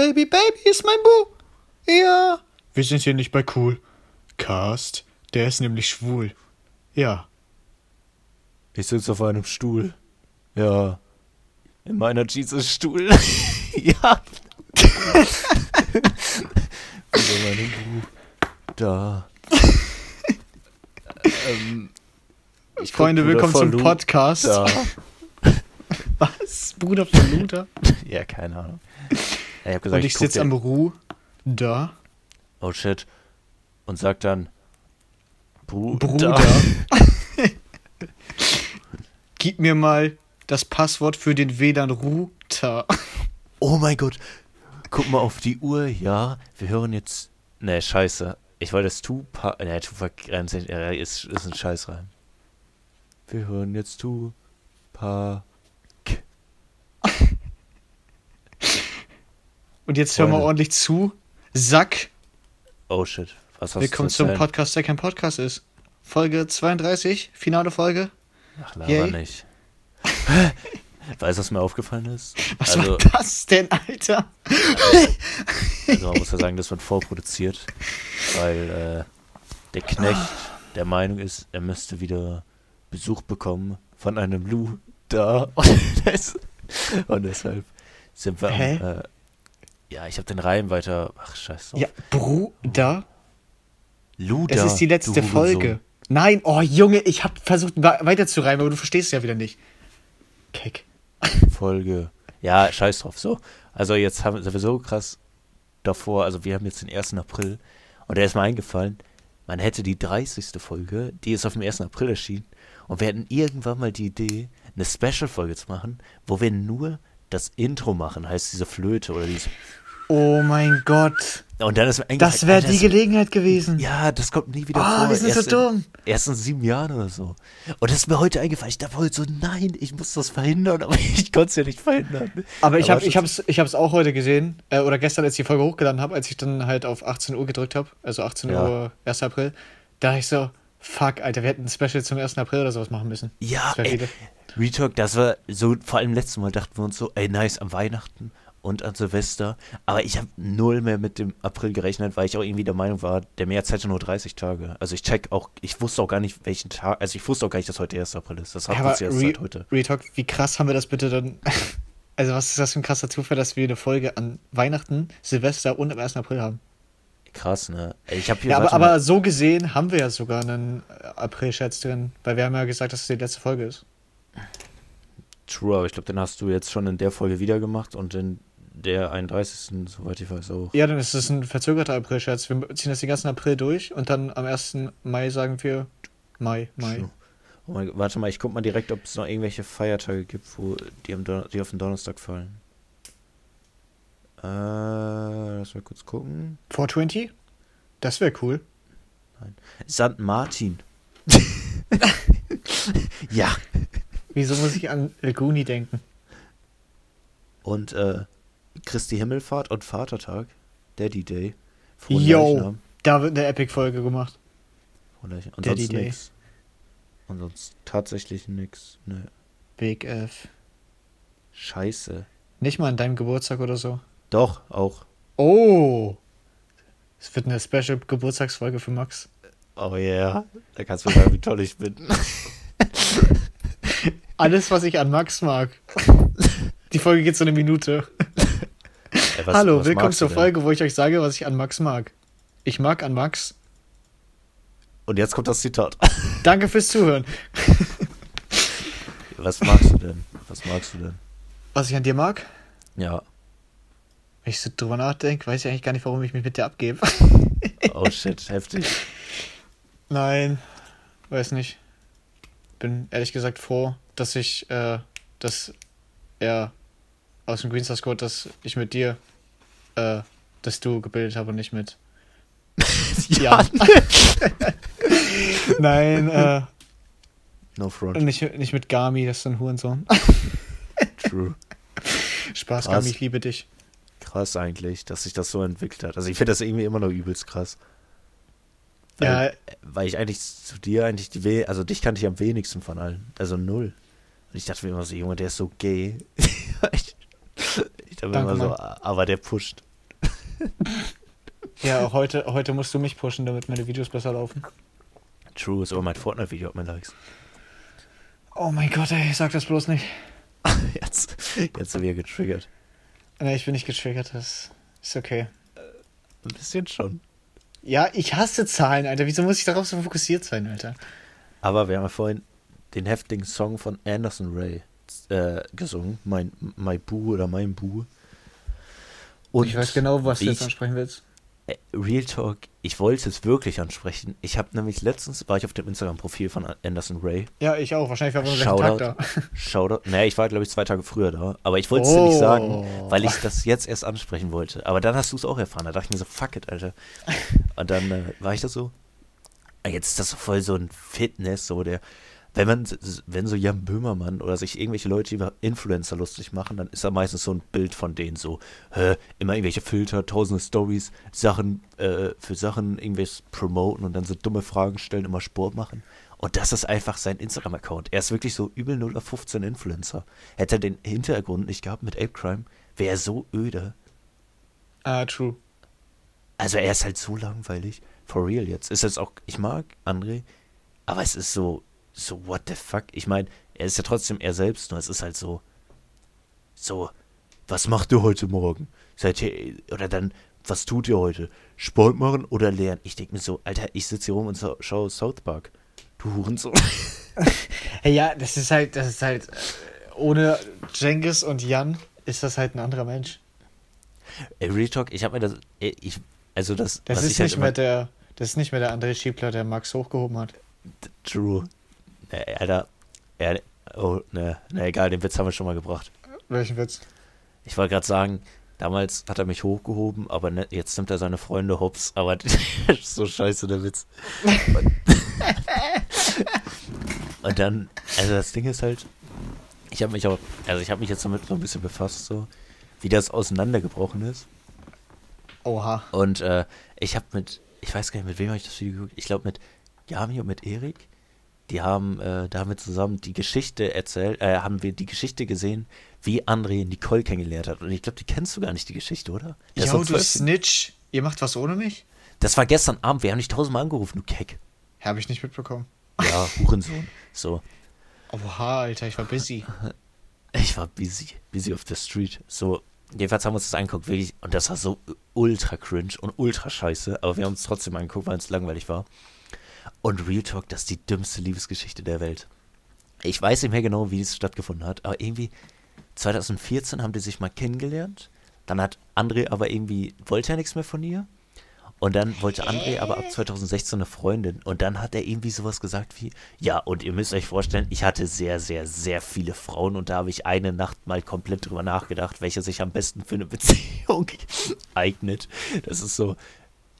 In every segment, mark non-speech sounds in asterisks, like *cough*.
Baby, Baby ist mein Bu. Ja. Wir sind hier nicht bei Cool. Cast, der ist nämlich schwul. Ja. Ich sitze auf einem Stuhl. Ja. In meiner Jesus-Stuhl. *laughs* ja. *laughs* Über meinem Bu. Da. ähm, ich Freunde, willkommen zum Podcast. Da. *laughs* Was? Bruder von Luther? ja, keine Ahnung. Ich hab gesagt, Und ich, ich sitze am Ruh. Da. Oh shit. Und sag dann. Bruder. Bruder. *laughs* Gib mir mal das Passwort für den WLAN-Router. Oh mein Gott. Guck mal auf die Uhr. Ja, wir hören jetzt. Ne, scheiße. Ich wollte das Tupac. Ne, Tupac ist, ist ein Scheißreim. Wir hören jetzt Tupac. Und jetzt hören wir ordentlich zu. Sack. Oh shit. Was hast Willkommen zum Podcast, der kein Podcast ist. Folge 32, finale Folge. Ach, laber Yay. nicht. *laughs* Weißt du, was mir aufgefallen ist? Was also, war das denn, Alter? Also, man muss ja sagen, das wird vorproduziert, weil äh, der Knecht der Meinung ist, er müsste wieder Besuch bekommen von einem Lou da. *laughs* Und, deshalb sind wir am, äh, ja, ich habe den Reim weiter. Ach, scheiße. Ja, Bruder. Luda. Das ist die letzte Folge. Nein, oh Junge, ich habe versucht weiter zu reimen, aber du verstehst es ja wieder nicht. Keck. *laughs* Folge. Ja, scheiß drauf. So. Also jetzt haben wir so krass davor, also wir haben jetzt den 1. April und da ist mir eingefallen, man hätte die 30. Folge, die ist auf dem 1. April erschienen und wir hätten irgendwann mal die Idee, eine Special-Folge zu machen, wo wir nur das Intro machen, heißt diese Flöte oder diese Oh mein Gott. Und dann ist Das wäre die Gelegenheit gewesen. Ja, das kommt nie wieder oh, vor. Wir sind erst so dumm. In, erst in sieben Jahren oder so. Und das ist mir heute eingefallen. Ich dachte heute so, nein, ich muss das verhindern, *laughs* aber ich konnte es ja nicht verhindern. Aber ich habe ich hab's, ich hab's auch heute gesehen, äh, oder gestern, als ich die Folge hochgeladen habe, als ich dann halt auf 18 Uhr gedrückt habe, also 18 ja. Uhr, 1. April, da ich so, fuck, Alter, wir hätten ein Special zum 1. April oder sowas machen müssen. Ja, das ey, Retalk, das war so, vor allem letztes Mal dachten wir uns so, ey, nice, am Weihnachten und an Silvester. Aber ich habe null mehr mit dem April gerechnet, weil ich auch irgendwie der Meinung war, der März hätte nur 30 Tage. Also ich check auch, ich wusste auch gar nicht, welchen Tag, also ich wusste auch gar nicht, dass heute 1. April ist. Das hat uns erst seit heute. Retalk, wie krass haben wir das bitte dann? *laughs* also was ist das für ein krasser Zufall, dass wir eine Folge an Weihnachten, Silvester und am 1. April haben? Krass, ne? Ich hab hier ja, aber, aber so gesehen haben wir ja sogar einen April-Scherz drin, weil wir haben ja gesagt, dass es die letzte Folge ist. True, aber ich glaube, den hast du jetzt schon in der Folge wieder gemacht und in der 31. soweit ich weiß auch. Ja, dann ist es ein verzögerter April-Scherz. Wir ziehen das den ganzen April durch und dann am 1. Mai sagen wir Mai, Mai. Oh mein, warte mal, ich guck mal direkt, ob es noch irgendwelche Feiertage gibt, wo die, am die auf den Donnerstag fallen. Äh, lass mal kurz gucken. 420? Das wäre cool. Nein. St. Martin. *laughs* ja. Wieso muss ich an Laguni denken? Und äh, Christi Himmelfahrt und Vatertag, Daddy Day. Yo, da wird eine Epic-Folge gemacht. Und Daddy sonst Day. nix. Und sonst tatsächlich nix. Ne. Big F. Scheiße. Nicht mal an deinem Geburtstag oder so? Doch, auch. Oh! Es wird eine Special-Geburtstagsfolge für Max. Oh yeah. Da kannst du sagen, wie toll ich bin. *laughs* Alles, was ich an Max mag. Die Folge geht so eine Minute. Ey, was, Hallo, was willkommen zur Folge, wo ich euch sage, was ich an Max mag. Ich mag an Max. Und jetzt kommt das Zitat. Danke fürs Zuhören. was magst du denn? Was magst du denn? Was ich an dir mag? Ja. Wenn ich so drüber nachdenke, weiß ich eigentlich gar nicht, warum ich mich mit dir abgebe. *laughs* oh shit, heftig. Nein, weiß nicht. Bin ehrlich gesagt froh, dass ich, äh, dass er aus dem Greenstar Squad, dass ich mit dir äh, das du gebildet habe und nicht mit. *laughs* ja. *laughs* Nein, äh. No front. Nicht, nicht mit Gami, das ist ein Hurensohn. True. Spaß, krass. Gami, ich liebe dich. Krass eigentlich, dass sich das so entwickelt hat. Also ich finde das irgendwie immer noch übelst krass. Weil, ja. Weil ich eigentlich zu dir eigentlich die, also dich kannte ich am wenigsten von allen. Also null. Und ich dachte mir immer so, Junge, der ist so gay. ich, *laughs* ich dachte mir immer so, aber der pusht. Ja, heute, heute musst du mich pushen, damit meine Videos besser laufen. True, ist aber mein Fortnite-Video hat mir Likes. Oh mein Gott, ey, sag das bloß nicht. *laughs* Jetzt, jetzt sind wir getriggert. Nee, ich bin nicht getriggert, das ist okay. Ein bisschen schon. Ja, ich hasse Zahlen, Alter. Wieso muss ich darauf so fokussiert sein, Alter? Aber wir haben ja vorhin den heftigen Song von Anderson Ray äh, gesungen. Mein, My Boo oder Mein Boo. Und ich weiß genau, was du jetzt ansprechen willst. Äh, Real Talk, ich wollte es wirklich ansprechen. Ich habe nämlich letztens, war ich auf dem Instagram-Profil von Anderson Ray. Ja, ich auch. Wahrscheinlich war gleichen Shoutout. Tag da. *laughs* Shoutout. Nee, ich war glaube ich zwei Tage früher da. Aber ich wollte es dir nicht sagen, Oh. weil ich das jetzt erst ansprechen wollte. Aber dann hast du es auch erfahren. Da dachte ich mir so, fuck it, Alter. Und dann äh, war ich das so. Ah, Jetzt ist das voll so ein Fitness, so der. Wenn man, wenn so Jan Böhmermann oder sich irgendwelche Leute über Influencer lustig machen, dann ist da meistens so ein Bild von denen so, hä, immer irgendwelche Filter, tausende Stories, Sachen, äh, für Sachen irgendwas promoten und dann so dumme Fragen stellen, immer Sport machen. Und das ist einfach sein Instagram-Account. Er ist wirklich so übel 0 auf 15 Influencer. Hätte er den Hintergrund nicht gehabt mit Ape Crime, wäre er so öde. Ah, true. Also er ist halt so langweilig. For real jetzt. Ist jetzt auch, ich mag André, aber es ist so, so what the fuck. Ich meine, er ist ja trotzdem er selbst, nur es ist halt so, so, was macht ihr heute Morgen? Seid ihr, oder dann, was tut ihr heute? Sport machen oder lernen? Ich denke mir so, Alter, ich sitze hier rum und so, schaue South Park. Du Hurensohn. *laughs* Ja, das ist halt, das ist halt, äh, ohne Jengis und Jan ist das halt ein anderer Mensch. Ey, Real Talk, ich habe mir das, ich, also das, Das ist halt nicht immer- mehr der, das ist nicht mehr der André Schiebler, der Max hochgehoben hat. True. Ne, Alter, er, oh, ne, ne, egal, den Witz haben wir schon mal gebracht. Welchen Witz? Ich wollte gerade sagen, damals hat er mich hochgehoben, aber ne, jetzt nimmt er seine Freunde hops. Aber *laughs* so scheiße, der Witz. Und, *laughs* und dann, also das Ding ist halt, ich habe mich auch, also ich habe mich jetzt damit so ein bisschen befasst, so, wie das auseinandergebrochen ist. Oha. Und äh, ich habe mit, ich weiß gar nicht, mit wem habe ich das Video geguckt? Ich glaube mit Yami und mit Erik. Die haben äh, damit zusammen die Geschichte erzählt, äh, haben wir die Geschichte gesehen, wie André Nicole kennengelernt hat. Und ich glaube, die kennst du gar nicht, die Geschichte, oder? Jo, war du Snitch. Ihr macht was ohne mich? das war gestern Abend, wir haben dich tausendmal angerufen, du Keck. Habe ich nicht mitbekommen. Ja, *laughs* Hurensohn. So, Oha, Alter, ich war busy. *laughs* ich war busy, busy auf der Street. So, jedenfalls haben wir uns das angeguckt, wirklich, und das war so ultra cringe und ultra scheiße, aber wir haben es trotzdem angeguckt, weil es langweilig war. Und Real Talk, das ist die dümmste Liebesgeschichte der Welt. Ich weiß nicht mehr genau, wie es stattgefunden hat, aber irgendwie 2014 haben die sich mal kennengelernt. Dann hat André aber irgendwie, wollte er nichts mehr von ihr. Und dann wollte André aber ab 2016 eine Freundin. Und dann hat er irgendwie sowas gesagt wie, ja, und ihr müsst euch vorstellen, ich hatte sehr, sehr, sehr viele Frauen und da habe ich eine Nacht mal komplett drüber nachgedacht, welche sich am besten für eine Beziehung *laughs* eignet. Das ist so,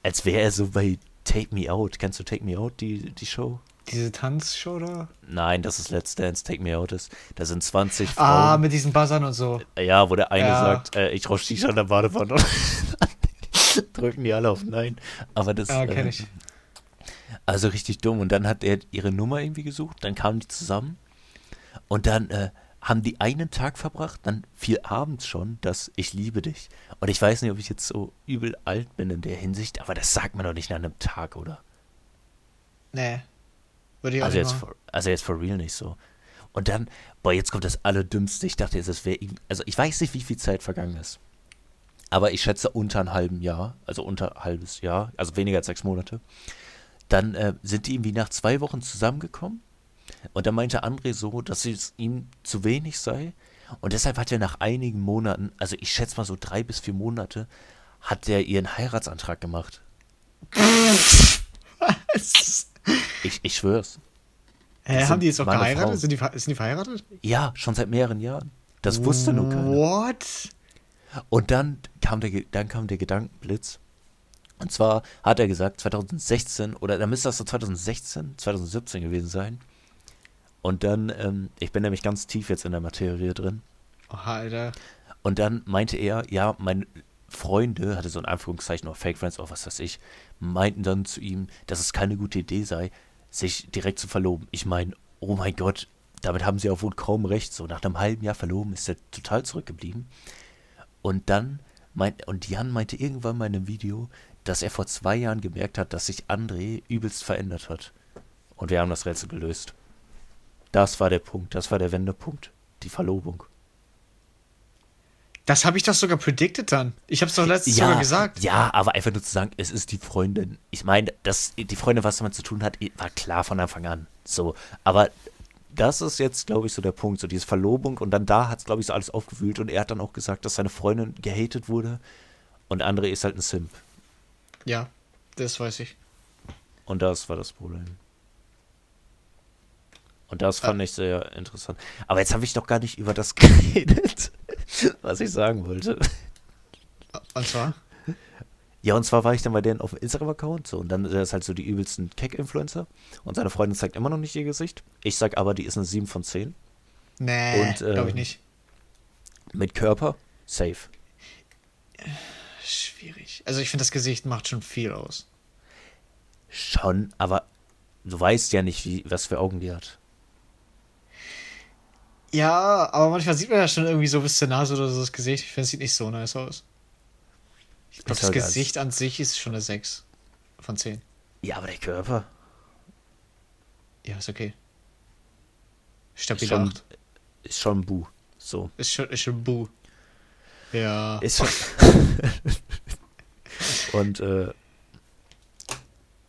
als wäre er so bei Take Me Out. Kennst du Take Me Out, die, die Show? Diese Tanzshow da? Nein, das ist Let's Dance, Take Me Out ist. Da sind 20 Ah, Frauen. mit diesen Buzzern und so. ja, wo der eine Ja. sagt, äh, ich rauche Shisha in der Badewanne. *laughs* Drücken die alle auf Nein. Aber das Ja, äh, kenn ich. Also richtig dumm. Und dann hat er ihre Nummer irgendwie gesucht, dann kamen die zusammen und dann äh, haben die einen Tag verbracht, dann fiel abends schon das Ich liebe dich. Und ich weiß nicht, ob ich jetzt so übel alt bin in der Hinsicht, aber das sagt man doch nicht nach einem Tag, oder? Nee. Würde ich auch Also jetzt, for, also jetzt for real nicht so. Und dann, boah, jetzt kommt das Allerdümmste. Ich dachte jetzt, es wäre, irgendwie- also ich weiß nicht, wie viel Zeit vergangen ist. Aber ich schätze unter einem halben Jahr, also unter ein halbes Jahr, also weniger als sechs Monate. Dann äh, sind die irgendwie nach zwei Wochen zusammengekommen. Und dann meinte André so, dass es ihm zu wenig sei. Und deshalb hat er nach einigen Monaten, also ich schätze mal so drei bis vier Monate, hat er ihren Heiratsantrag gemacht. Ich, ich schwör's. Hä, haben die jetzt auch geheiratet? Sind die, sind die verheiratet? Ja, schon seit mehreren Jahren. Das wusste nur keiner. What? Und dann kam der, dann kam der Gedankenblitz. Und zwar hat er gesagt, 2016, oder dann müsste das so 2016, 2017 gewesen sein. Und dann, ähm, ich bin nämlich ganz tief jetzt in der Materie drin. Oha, Alter. Und dann meinte er, ja, meine Freunde, hatte so ein Anführungszeichen, oder Fake Friends, oder was weiß ich, meinten dann zu ihm, dass es keine gute Idee sei, sich direkt zu verloben. Ich meine, oh mein Gott, damit haben sie auch wohl kaum recht. So, nach einem halben Jahr verloben ist er total zurückgeblieben. Und dann Mein, und Jan meinte irgendwann mal in einem Video, dass er vor zwei Jahren gemerkt hat, dass sich André übelst verändert hat. Und wir haben das Rätsel gelöst. Das war der Punkt, das war der Wendepunkt. Die Verlobung. Das habe ich doch sogar predicted dann. Ich habe es doch letztens ja, sogar gesagt. Ja, aber einfach nur zu sagen, es ist die Freundin. Ich meine, dass die Freundin was damit zu tun hat, war klar von Anfang an. So, aber das ist jetzt, glaube ich, so der Punkt, so diese Verlobung und dann da hat es, glaube ich, so alles aufgewühlt und er hat dann auch gesagt, dass seine Freundin gehatet wurde und André ist halt ein Simp. Ja, das weiß ich. Und das war das Problem. Und das fand ah. ich sehr interessant. Aber jetzt habe ich doch gar nicht über das *laughs* geredet, was ich sagen wollte. Und zwar? Ja, und zwar war ich dann bei denen auf dem Instagram-Account so und dann ist das halt so die übelsten Keck-Influencer und seine Freundin zeigt immer noch nicht ihr Gesicht. Ich sag aber, die ist eine 7 von 10. Nee, äh, glaube ich nicht. Mit Körper, safe. Schwierig. Also ich finde, das Gesicht macht schon viel aus. Schon, aber du weißt ja nicht, wie, was für Augen die hat. Ja, aber manchmal sieht man ja schon irgendwie so bis zur Nase oder so das Gesicht. Ich finde, es sieht nicht so nice aus. Ich glaube, das halt Gesicht an sich ist schon eine 6 von 10. Ja, aber der Körper. Ja, ist okay. Stabil ist schon, Ist schon Bu. So. Ist schon, ist schon Bu. Ja. Ist schon. *laughs* Und, äh.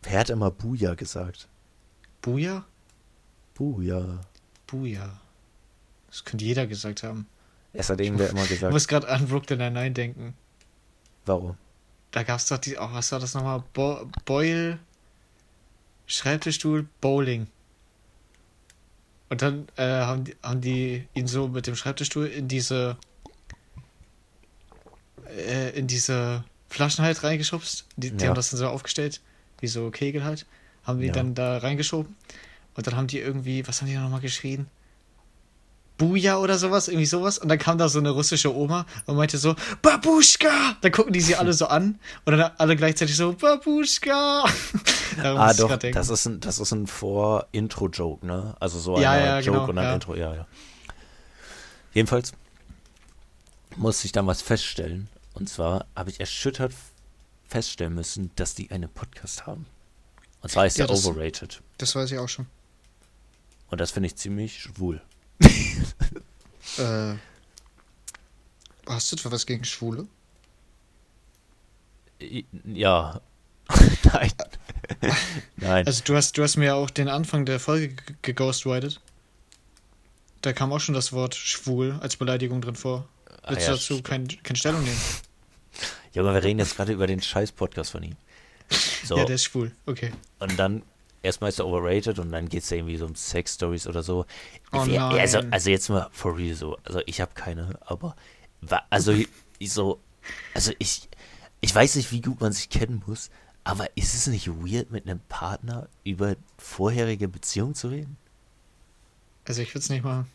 Wer hat immer Buja gesagt? Buja? Buja. Buja. Das könnte jeder gesagt haben. Es hat irgendwer immer gesagt. Ich muss gerade an Brooklyn Nine-Nine denken. Warum? Da gab es doch die, oh, was war das nochmal? Bo Boyle, Schreibtischstuhl, Bowling. Und dann äh, haben, die, haben die ihn so mit dem Schreibtischstuhl in diese äh, in diese Flaschen halt reingeschubst. Die, die ja. haben das dann so aufgestellt, wie so Kegel halt. Haben die ja. dann da reingeschoben. Und dann haben die irgendwie, was haben die nochmal geschrien? Buja oder sowas, irgendwie sowas. Und dann kam da so eine russische Oma und meinte so, Babuschka! Dann gucken die sie alle so an und dann alle gleichzeitig so, Babuschka! *laughs* ah, doch, das ist ein, das ist ein Vor-Intro-Joke, ne? Also so ein ja, ja, Joke genau, und ein ja. Intro, ja, ja. Jedenfalls musste ich dann was feststellen. Und zwar habe ich erschüttert feststellen müssen, dass die einen Podcast haben. Und zwar ist ja, der das, overrated. Das weiß ich auch schon. Und das finde ich ziemlich schwul *laughs* äh, hast du etwa was gegen Schwule? Ja. *laughs* Nein. *laughs* Nein. Also du hast, du hast mir ja auch den Anfang der Folge geghostwritet. Da kam auch schon das Wort schwul als Beleidigung drin vor. Willst ah, ja, du dazu keine kein Stellung nehmen? Junge, wir reden jetzt gerade über den Scheiß-Podcast von ihm. So. Ja, der ist schwul, okay. Und dann erstmal ist er overrated und dann geht es ja irgendwie so um Sex-Stories oder so. Oh Wer, also, also jetzt mal for real so. Also ich habe keine, aber also *laughs* ich so, also ich, ich weiß nicht, wie gut man sich kennen muss, aber ist es nicht weird, mit einem Partner über vorherige Beziehungen zu reden? Also ich würde es nicht machen.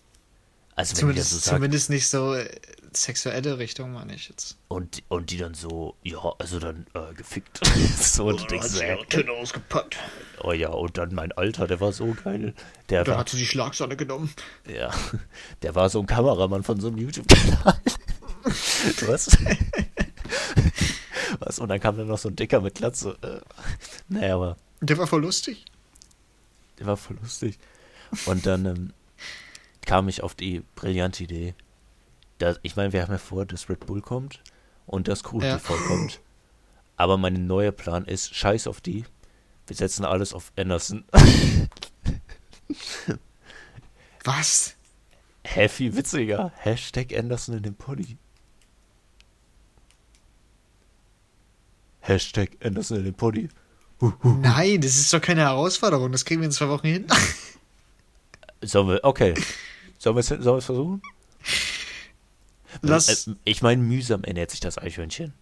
Also zumindest, so zumindest nicht so äh, sexuelle Richtung, meine ich jetzt. Und, und die dann so, ja, also dann äh, gefickt. *laughs* so, und oh, denkst äh, ausgepackt. Oh ja, und dann mein Alter, der war so geil. Der da hat sie die Schlagsahne genommen. Ja, *laughs* der war so ein Kameramann von so einem YouTube-Kanal. *laughs* Was? Was? Und dann kam dann noch so ein Dicker mit Glatze. Äh, naja, aber. Der war voll lustig. Der war voll lustig. Und dann, ähm, kam ich auf die brillante Idee. Dass, ich meine, wir haben ja vor, dass Red Bull kommt und das Crew ja. TV kommt. Aber mein neuer Plan ist, scheiß auf die. Wir setzen alles auf Anderson. *laughs* Was? Viel witziger. Hashtag Anderson in dem Poddy. Hashtag Anderson in dem Poddy. Nein, das ist doch keine Herausforderung. Das kriegen wir in zwei Wochen hin. *laughs* Sollen wir, okay. Sollen wir es versuchen? Lass. Äh, ich meine, mühsam ernährt sich das Eichhörnchen.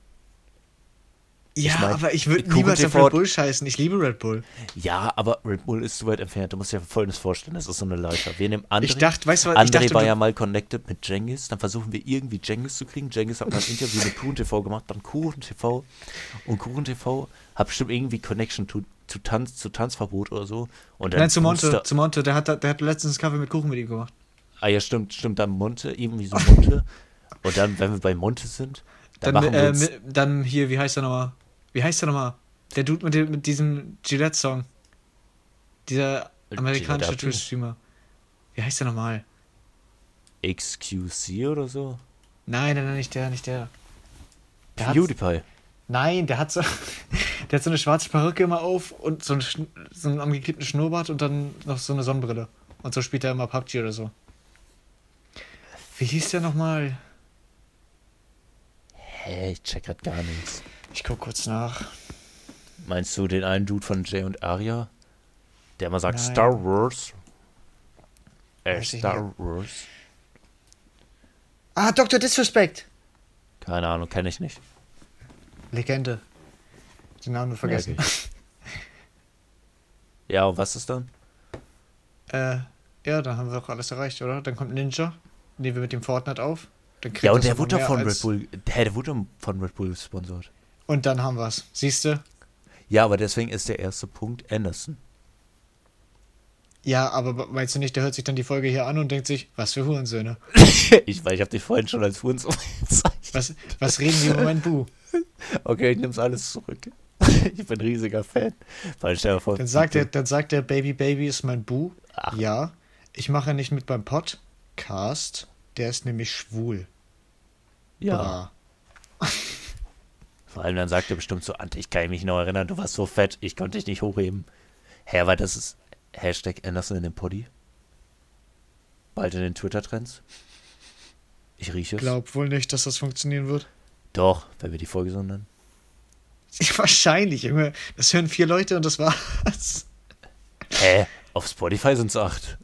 Ja, ich mein, aber ich würde niemals auf Red Bull scheißen. Ich liebe Red Bull. Ja, aber Red Bull ist zu weit entfernt. Du musst dir Folgendes vorstellen: Das ist so eine Leiter. Wir nehmen André. Ich dachte, weißt du was? André ich dachte, war ja mal connected mit Jengis. Dann versuchen wir irgendwie Jengis zu kriegen. Jengis hat mal ein Interview mit Kuchen TV gemacht, dann Kuchen TV. Und Kuchen TV hat bestimmt irgendwie Connection to, zu, Tanz, zu Tanzverbot oder so. Und Nein, zu Monte. Zu Monte. Der hat, der hat letztens Kaffee mit Kuchen mit ihm gemacht. Ah ja, stimmt, stimmt, dann Monte, irgendwie so Monte. *laughs* Und dann, wenn wir bei Monte sind, Dann, Dann, machen wir äh, uns, dann hier, wie heißt er nochmal? Wie heißt er nochmal? Der Dude mit, dem, mit diesem Gillette-Song. Dieser amerikanische Twitch-Streamer. Wie heißt der nochmal? XQC oder so? Nein, nein, nein, nicht der, nicht der. Der PewDiePie. nein, der hat so. *laughs* Der hat so eine schwarze Perücke immer auf und so einen, so einen angeklebten Schnurrbart und dann noch so eine Sonnenbrille. Und so spielt er immer PUBG oder so. Wie hieß der nochmal? Hä, ich check grad gar nichts. Ich guck kurz nach. Meinst du den einen Dude von Jay und Arya? Der immer sagt Nein. Star Wars? Äh, Weiß ich Star Wars? Ah, Dr. Disrespect! Keine Ahnung, kenne ich nicht. Legende. Den Namen nur vergessen. Ja, und was ist dann? Äh, ja, dann haben wir doch alles erreicht, oder? Dann kommt Ninja, nehmen wir mit dem Fortnite auf. Ja, und der wurde doch von Red Bull. Hä, der wurde von Red Bull gesponsert. Und dann haben wir's. Siehst du? Ja, aber deswegen ist der erste Punkt Anderson. Ja, aber meinst du nicht, der hört sich dann die Folge hier an und denkt sich, was für Hurensöhne? *laughs* ich weiß, ich habe dich vorhin schon als Hurensohn bezeichnet. Was, was reden die im Moment, Bu? *laughs* Okay, ich nehm's alles zurück. *laughs* ich bin riesiger Fan. Weil stell dir vor, Dann sagt er, dann sagt der Baby Baby ist mein Bu. Ach. Ja, ich mache nicht mit beim Podcast. Der ist nämlich schwul. Ja. *laughs* Vor allem dann sagt er bestimmt so, Ante, ich kann mich noch erinnern, du warst so fett, ich konnte dich nicht hochheben. Hä, weil das ist Hashtag Anderson in den Poddy. Bald in den Twitter-Trends. Ich rieche es. Glaub wohl nicht, dass das funktionieren wird. Doch, wenn wir die Folge so nennen. *laughs* Wahrscheinlich, Junge. Das hören vier Leute und das war's. Hä? Auf Spotify sind es acht.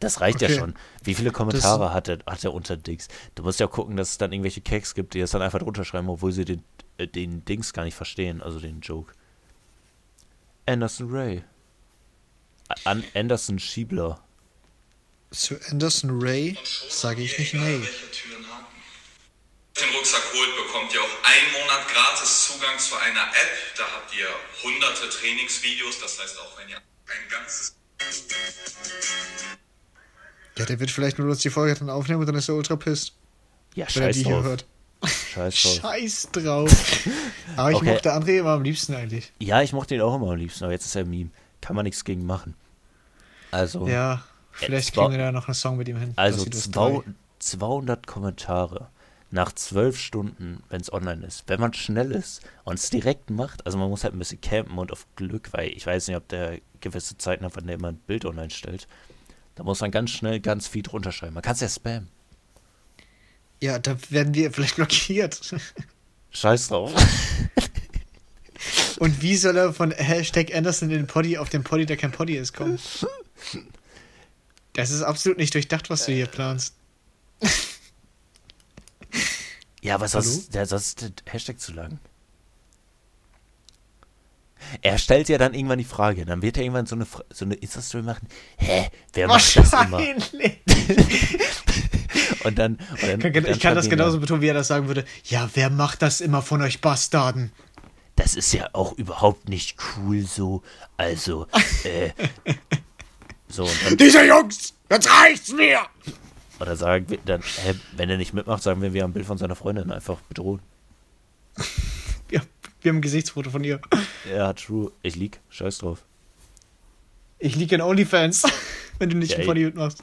Das reicht ja Okay. schon. Wie viele Kommentare hat er, hat er unter Dings? Du musst ja gucken, dass es dann irgendwelche Keks gibt, die das dann einfach drunter schreiben, obwohl sie den, äh, den Dings gar nicht verstehen, also den Joke. Anderson Ray. An Anderson Schiebler. Zu Anderson Ray sage ich nicht nee. Den Rucksack holt, bekommt ihr auch einen Monat gratis Zugang zu einer App. Da habt ihr hunderte Trainingsvideos. Das heißt, auch wenn ihr ein ganzes Ja, der wird vielleicht nur uns die Folge dann aufnehmen und dann ist er ultra pisst, Ja, wenn er scheiß die hier drauf. hört. Scheiß drauf. Scheiß drauf. *laughs* Aber ich Okay. mochte André immer am liebsten eigentlich. Ja, ich mochte ihn auch immer am liebsten, aber jetzt ist er ein Meme. Kann man nichts gegen machen. Also, Ja, vielleicht kriegen wir da noch einen Song mit ihm hin. also zwei, das 200 Kommentare nach 12 Stunden, wenn es online ist. Wenn man schnell ist und es direkt macht, also man muss halt ein bisschen campen und auf Glück, weil ich weiß nicht, ob der gewisse Zeiten hat, wann der immer ein Bild online stellt. Da muss man ganz schnell ganz viel drunter schreiben. Man kann es ja spammen. Ja, da werden wir vielleicht blockiert. Scheiß drauf. Und wie soll er von Hashtag Anderson in den Poddy auf den Poddy, der kein Poddy ist, kommen? Das ist absolut nicht durchdacht, was du hier planst. Ja, aber sonst, der, sonst der Hashtag zu lang. Er stellt ja dann irgendwann die Frage, dann wird er irgendwann so eine, so eine Insta-Story machen. Hä, wer macht das immer? *laughs* Und dann, und dann, Ich kann, dann ich kann das genauso jemand, betonen, wie er das sagen würde. Ja, wer macht das immer von euch Bastarden? Das ist ja auch überhaupt nicht cool so. Also, äh, *laughs* so, und dann, Diese Jungs, jetzt reicht's mir! oder sagen wir dann, hä, wenn er nicht mitmacht, sagen wir, wir haben ein Bild von seiner Freundin einfach bedrohen. Ja, wir haben ein Gesichtsfoto von ihr. Ja, true. Ich lieg, scheiß drauf. Ich liege in OnlyFans, *laughs* wenn du nicht Ja, Poddy mitmachst.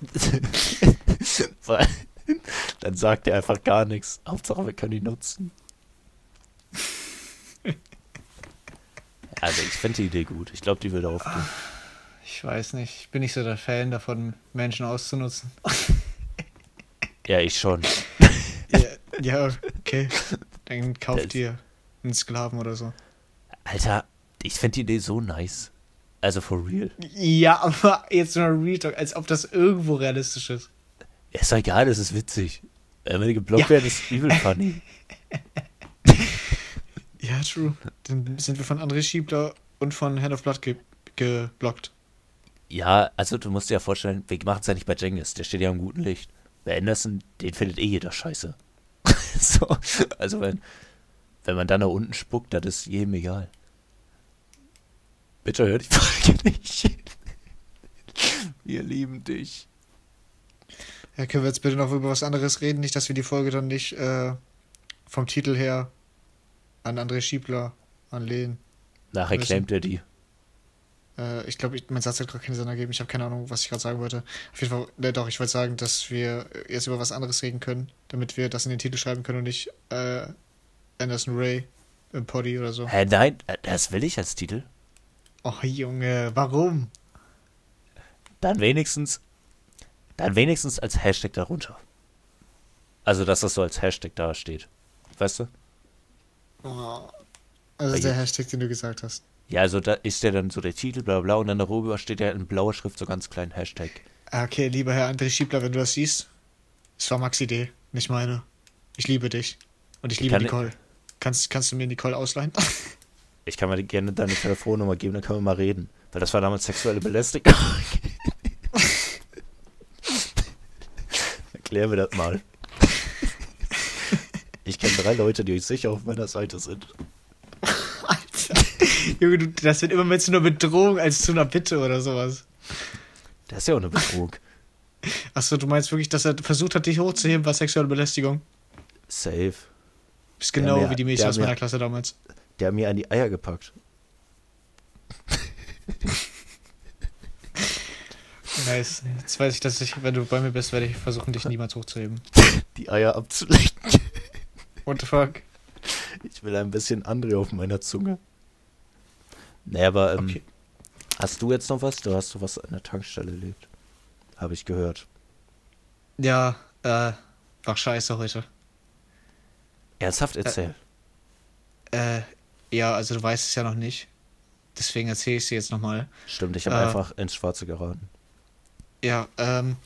Weil- dann sagt er einfach gar nichts. Hauptsache, wir können ihn nutzen. Also, ich finde die Idee gut. Ich glaube, die würde aufgehen. Ich weiß nicht, ich bin nicht so der Fan davon, Menschen auszunutzen. Ja, ich schon. *laughs* ja, ja, okay. Dann kauft ihr einen Sklaven oder so. Alter, ich finde die Idee so nice. Also, for real. Ja, aber jetzt nur Real Talk, als ob das irgendwo realistisch ist. Ja, Ist doch egal, das ist witzig. Wenn wir geblockt Ja. werden, ist übel funny. *laughs* Ja, true. Dann sind wir von André Schiebler und von Hand of Blood ge geblockt. Ja, also du musst dir ja vorstellen, wir machen es ja nicht bei Jengis, der steht ja im guten Licht. Bei Anderson, den findet eh jeder scheiße. *laughs* so, also wenn, wenn man dann nach unten spuckt, das ist jedem egal. Bitte hör die Frage *laughs* nicht. Wir lieben dich. Ja, können wir jetzt bitte noch über was anderes reden? Nicht, dass wir die Folge dann nicht äh, vom Titel her an André Schiebler anlehnen. Nachher Müssen. claimt er die. Äh, ich glaube, mein Satz hat gerade keinen Sinn ergeben. Ich habe keine Ahnung, was ich gerade sagen wollte. Auf jeden Fall, ne, doch, ich wollte sagen, dass wir jetzt über was anderes reden können, damit wir das in den Titel schreiben können und nicht äh, Anderson Ray im Poddy oder so. Hä, nein, äh, das will ich als Titel. Oh, Junge, warum? Dann wenigstens, dann wenigstens als Hashtag darunter. Also, dass das so als Hashtag da steht. Weißt du? Oh. Also Bei der Hashtag, den du gesagt hast. Ja, also da ist ja dann so der Titel, bla bla, und dann darüber steht ja in blauer Schrift so ganz klein Hashtag. Ah, Okay, lieber Herr André Schiebler, wenn du das siehst, es war Max Idee, nicht meine. Ich liebe dich. Und ich liebe kann- Nicole. Kannst, kannst du mir Nicole ausleihen? *laughs* Ich kann mir gerne deine Telefonnummer geben, dann können wir mal reden. Weil das war damals sexuelle Belästigung. *laughs* Erklär mir das mal. Ich kenne drei Leute, die sicher auf meiner Seite sind. Alter. Junge, du, das wird immer mehr zu einer Bedrohung als zu einer Bitte oder sowas. Das ist ja auch eine Betrug. Achso, du meinst wirklich, dass er versucht hat, dich hochzuheben, war sexuelle Belästigung? Safe. Bist genau mir- wie die Mädchen aus mir- meiner Klasse damals. Der hat mir an die Eier gepackt. *laughs* Nice. Jetzt weiß ich, dass ich, wenn du bei mir bist, werde ich versuchen, dich niemals hochzuheben. *laughs* Die Eier abzulecken. What the fuck? Ich will ein bisschen André auf meiner Zunge. Nee, aber ähm, Okay. hast du jetzt noch was? Du hast so was an der Tankstelle erlebt. Habe ich gehört. Ja, äh, war scheiße heute. Ernsthaft erzähl. Äh, ja, also du weißt es ja noch nicht. Deswegen erzähle ich sie jetzt nochmal. Stimmt, ich habe äh, einfach ins Schwarze geraten. Ja, ähm.